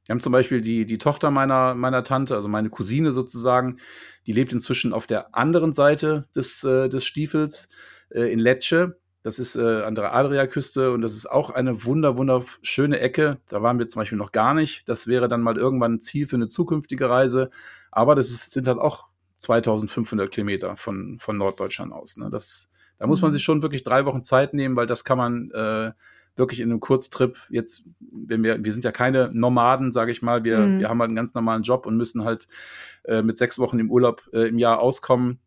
Wir haben zum Beispiel die, die Tochter meiner, meiner Tante, also meine Cousine sozusagen, die lebt inzwischen auf der anderen Seite des, äh, des Stiefels äh, in Lecce. Das ist äh, an der Adriaküste und das ist auch eine wunder, wunderschöne Ecke. Da waren wir zum Beispiel noch gar nicht. Das wäre dann mal irgendwann ein Ziel für eine zukünftige Reise. Aber das ist, sind halt auch 2500 Kilometer von, von Norddeutschland aus. Ne? Das, da muss man mhm. sich schon wirklich drei Wochen Zeit nehmen, weil das kann man äh, wirklich in einem Kurztrip jetzt, wenn wir, wir sind ja keine Nomaden, sage ich mal, wir, mhm. wir haben halt einen ganz normalen Job und müssen halt äh, mit sechs Wochen im Urlaub äh, im Jahr auskommen.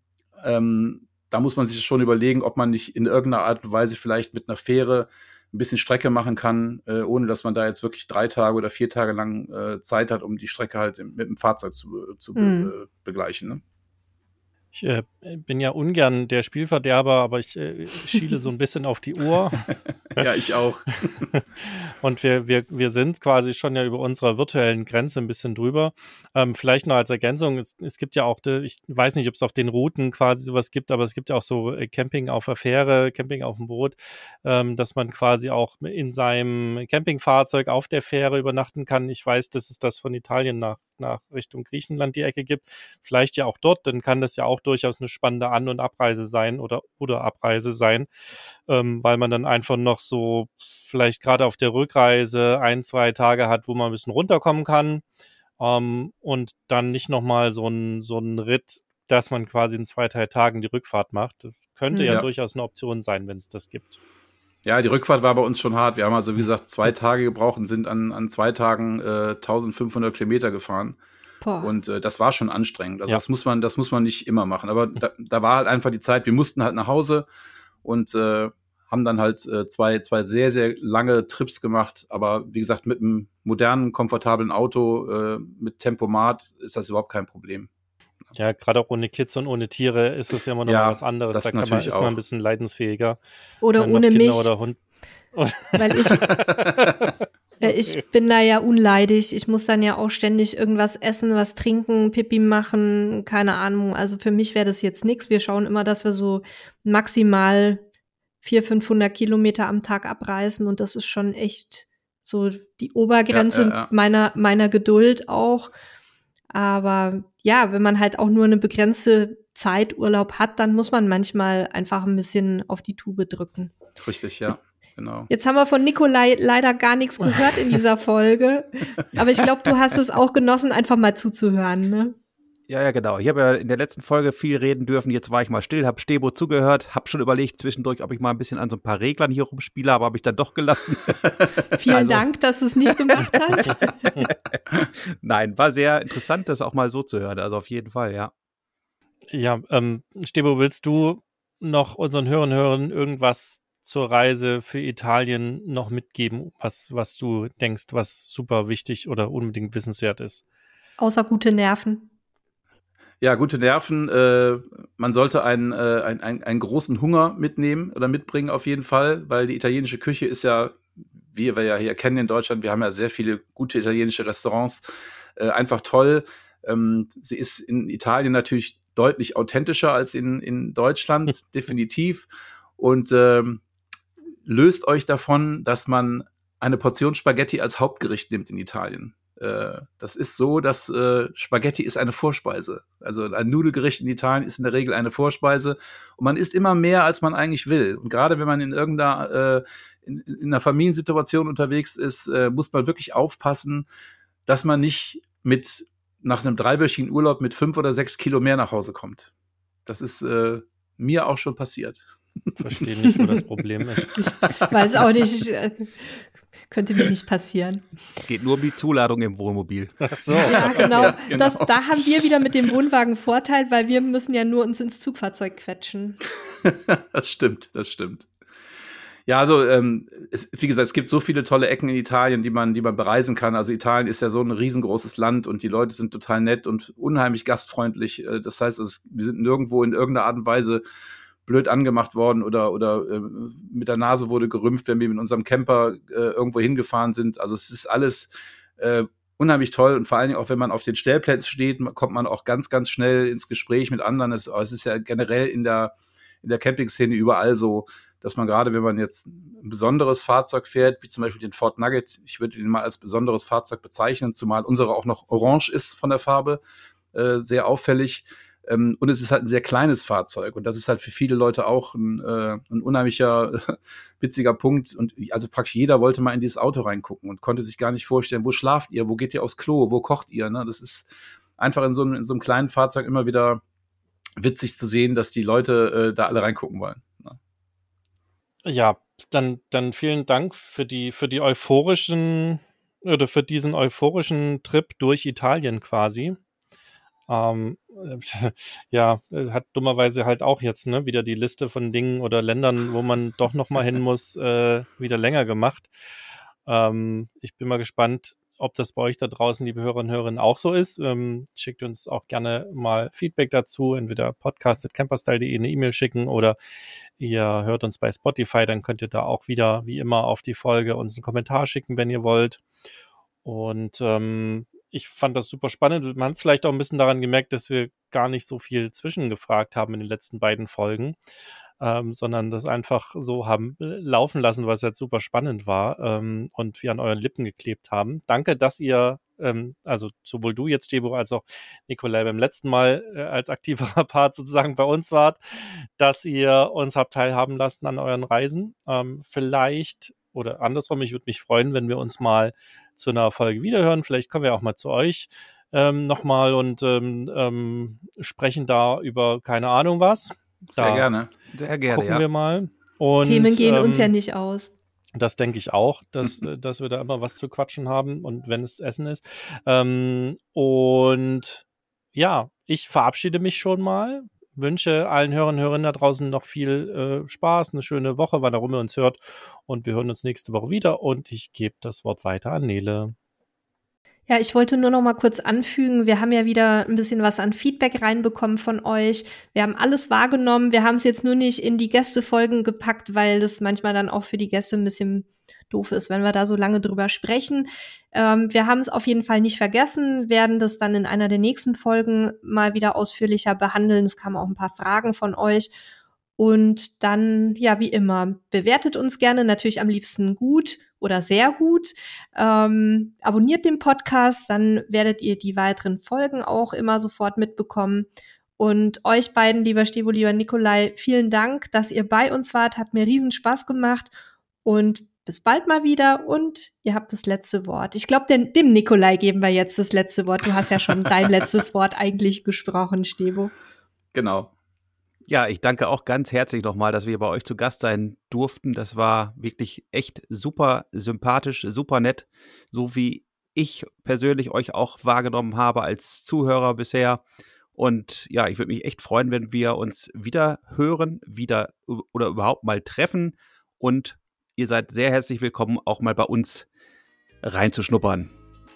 Ähm, da muss man sich schon überlegen, ob man nicht in irgendeiner Art und Weise vielleicht mit einer Fähre ein bisschen Strecke machen kann, äh, ohne dass man da jetzt wirklich drei Tage oder vier Tage lang äh, Zeit hat, um die Strecke halt mit dem Fahrzeug zu, zu mhm. be begleichen. Ne? Ich äh, bin ja ungern der Spielverderber, aber ich äh, schiele so ein bisschen auf die Uhr. ja, ich auch. und wir, wir, wir sind quasi schon ja über unserer virtuellen Grenze ein bisschen drüber. Ähm, vielleicht noch als Ergänzung, es, es gibt ja auch, de, ich weiß nicht, ob es auf den Routen quasi sowas gibt, aber es gibt ja auch so äh, Camping auf der Fähre, Camping auf dem Boot, ähm, dass man quasi auch in seinem Campingfahrzeug auf der Fähre übernachten kann. Ich weiß, dass es das von Italien nach, nach Richtung Griechenland die Ecke gibt. Vielleicht ja auch dort, dann kann das ja auch durchaus eine spannende An- und Abreise sein oder, oder Abreise sein, ähm, weil man dann einfach noch so vielleicht gerade auf der Rückreise ein, zwei Tage hat, wo man ein bisschen runterkommen kann ähm, und dann nicht nochmal so ein, so ein Ritt, dass man quasi in zwei, drei Tagen die Rückfahrt macht. Das könnte ja, ja durchaus eine Option sein, wenn es das gibt. Ja, die Rückfahrt war bei uns schon hart. Wir haben also, wie gesagt, zwei Tage gebraucht und sind an, an zwei Tagen äh, 1500 Kilometer gefahren. Boah. Und äh, das war schon anstrengend. Also ja. das muss man, das muss man nicht immer machen. Aber da, da war halt einfach die Zeit, wir mussten halt nach Hause und äh, haben dann halt äh, zwei, zwei sehr, sehr lange Trips gemacht. Aber wie gesagt, mit einem modernen, komfortablen Auto, äh, mit Tempomat ist das überhaupt kein Problem. Ja, gerade auch ohne Kids und ohne Tiere ist es ja immer noch ja, was anderes. Da kann man, ist man ein bisschen leidensfähiger. Oder ohne mich. Oder Hund. Weil ich, Äh, ich bin da ja unleidig. Ich muss dann ja auch ständig irgendwas essen, was trinken, Pipi machen, keine Ahnung. Also für mich wäre das jetzt nichts. Wir schauen immer, dass wir so maximal 400, 500 Kilometer am Tag abreißen und das ist schon echt so die Obergrenze ja, ja, ja. meiner meiner Geduld auch. Aber ja, wenn man halt auch nur eine begrenzte Zeit Urlaub hat, dann muss man manchmal einfach ein bisschen auf die Tube drücken. Richtig, ja genau. Jetzt haben wir von Nikolai leider gar nichts gehört in dieser Folge. Aber ich glaube, du hast es auch genossen, einfach mal zuzuhören, ne? Ja, ja, genau. Ich habe ja in der letzten Folge viel reden dürfen. Jetzt war ich mal still, habe Stebo zugehört, habe schon überlegt zwischendurch, ob ich mal ein bisschen an so ein paar Reglern hier rumspiele, aber habe ich dann doch gelassen. Vielen also. Dank, dass du es nicht gemacht hast. Nein, war sehr interessant, das auch mal so zu hören. Also auf jeden Fall, ja. Ja, ähm, Stebo, willst du noch unseren Hörern hören irgendwas zur Reise für Italien noch mitgeben, was, was du denkst, was super wichtig oder unbedingt wissenswert ist? Außer gute Nerven. Ja, gute Nerven. Äh, man sollte einen, äh, einen, einen, einen großen Hunger mitnehmen oder mitbringen auf jeden Fall, weil die italienische Küche ist ja, wie wir ja hier kennen in Deutschland, wir haben ja sehr viele gute italienische Restaurants, äh, einfach toll. Ähm, sie ist in Italien natürlich deutlich authentischer als in, in Deutschland, definitiv. Und ähm, löst euch davon, dass man eine Portion Spaghetti als Hauptgericht nimmt in Italien. Äh, das ist so, dass äh, Spaghetti ist eine Vorspeise. Also ein Nudelgericht in Italien ist in der Regel eine Vorspeise und man isst immer mehr, als man eigentlich will. Und gerade wenn man in irgendeiner äh, in, in einer Familiensituation unterwegs ist, äh, muss man wirklich aufpassen, dass man nicht mit nach einem dreiwöchigen Urlaub mit fünf oder sechs Kilo mehr nach Hause kommt. Das ist äh, mir auch schon passiert. Verstehe nicht, wo das Problem ist. Ich weiß auch nicht. Könnte mir nicht passieren. Es geht nur um die Zuladung im Wohnmobil. Ach so. Ja, genau. Ja, genau. Das, da haben wir wieder mit dem Wohnwagen Vorteil, weil wir müssen ja nur uns ins Zugfahrzeug quetschen. das stimmt, das stimmt. Ja, also ähm, es, wie gesagt, es gibt so viele tolle Ecken in Italien, die man, die man bereisen kann. Also Italien ist ja so ein riesengroßes Land und die Leute sind total nett und unheimlich gastfreundlich. Äh, das heißt, es, wir sind nirgendwo in irgendeiner Art und Weise blöd angemacht worden oder oder äh, mit der Nase wurde gerümpft, wenn wir mit unserem Camper äh, irgendwo hingefahren sind. Also es ist alles äh, unheimlich toll und vor allen Dingen auch, wenn man auf den Stellplätzen steht, kommt man auch ganz, ganz schnell ins Gespräch mit anderen. Es, es ist ja generell in der in der Camping-Szene überall so, dass man gerade, wenn man jetzt ein besonderes Fahrzeug fährt, wie zum Beispiel den Ford Nugget, ich würde ihn mal als besonderes Fahrzeug bezeichnen, zumal unsere auch noch orange ist von der Farbe, äh, sehr auffällig. Ähm, und es ist halt ein sehr kleines Fahrzeug und das ist halt für viele Leute auch ein, äh, ein unheimlicher witziger Punkt. Und also praktisch jeder wollte mal in dieses Auto reingucken und konnte sich gar nicht vorstellen, wo schlaft ihr, wo geht ihr aufs Klo, wo kocht ihr. Ne? Das ist einfach in so, einem, in so einem kleinen Fahrzeug immer wieder witzig zu sehen, dass die Leute äh, da alle reingucken wollen. Ja, dann, dann vielen Dank für die, für die euphorischen oder für diesen euphorischen Trip durch Italien quasi. Ähm, ja, hat dummerweise halt auch jetzt ne, wieder die Liste von Dingen oder Ländern, wo man doch noch mal hin muss, äh, wieder länger gemacht. Ähm, ich bin mal gespannt, ob das bei euch da draußen, liebe Hörerinnen und Hörer, auch so ist. Ähm, schickt uns auch gerne mal Feedback dazu, entweder podcast.camperstyle.de eine E-Mail schicken oder ihr hört uns bei Spotify, dann könnt ihr da auch wieder, wie immer, auf die Folge uns einen Kommentar schicken, wenn ihr wollt. Und ähm, ich fand das super spannend. Man hat es vielleicht auch ein bisschen daran gemerkt, dass wir gar nicht so viel zwischengefragt haben in den letzten beiden Folgen ähm, sondern das einfach so haben äh, laufen lassen, was jetzt super spannend war ähm, und wir an euren Lippen geklebt haben. Danke, dass ihr ähm, also sowohl du jetzt, Debo, als auch Nikolai beim letzten Mal äh, als aktiverer Part sozusagen bei uns wart, dass ihr uns habt teilhaben lassen an euren Reisen. Ähm, vielleicht oder andersrum, ich würde mich freuen, wenn wir uns mal zu einer Folge wiederhören. Vielleicht kommen wir auch mal zu euch ähm, nochmal und ähm, ähm, sprechen da über keine Ahnung was. Da Sehr gerne. Sehr gerne. Gucken ja. wir mal. Und, Themen gehen ähm, uns ja nicht aus. Das denke ich auch, dass, dass wir da immer was zu quatschen haben und wenn es Essen ist. Ähm, und ja, ich verabschiede mich schon mal. Wünsche allen Hörern und Hörerinnen da draußen noch viel äh, Spaß, eine schöne Woche, wann auch immer ihr uns hört. Und wir hören uns nächste Woche wieder. Und ich gebe das Wort weiter an Nele. Ja, ich wollte nur noch mal kurz anfügen, wir haben ja wieder ein bisschen was an Feedback reinbekommen von euch. Wir haben alles wahrgenommen. Wir haben es jetzt nur nicht in die Gästefolgen gepackt, weil das manchmal dann auch für die Gäste ein bisschen doof ist, wenn wir da so lange drüber sprechen. Ähm, wir haben es auf jeden Fall nicht vergessen, werden das dann in einer der nächsten Folgen mal wieder ausführlicher behandeln. Es kamen auch ein paar Fragen von euch. Und dann, ja, wie immer, bewertet uns gerne natürlich am liebsten gut oder sehr gut. Ähm, abonniert den Podcast, dann werdet ihr die weiteren Folgen auch immer sofort mitbekommen. Und euch beiden, lieber Stevo, lieber Nikolai, vielen Dank, dass ihr bei uns wart. Hat mir riesen Spaß gemacht. Und bis bald mal wieder und ihr habt das letzte Wort. Ich glaube, dem Nikolai geben wir jetzt das letzte Wort. Du hast ja schon dein letztes Wort eigentlich gesprochen, Stevo. Genau. Ja, ich danke auch ganz herzlich nochmal, dass wir bei euch zu Gast sein durften. Das war wirklich echt super sympathisch, super nett, so wie ich persönlich euch auch wahrgenommen habe als Zuhörer bisher. Und ja, ich würde mich echt freuen, wenn wir uns wieder hören, wieder oder überhaupt mal treffen. Und ihr seid sehr herzlich willkommen, auch mal bei uns reinzuschnuppern.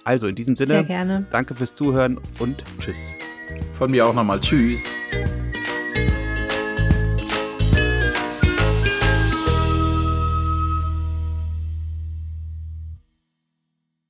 Also in diesem Sinne, sehr gerne. danke fürs Zuhören und tschüss. Von mir auch nochmal tschüss.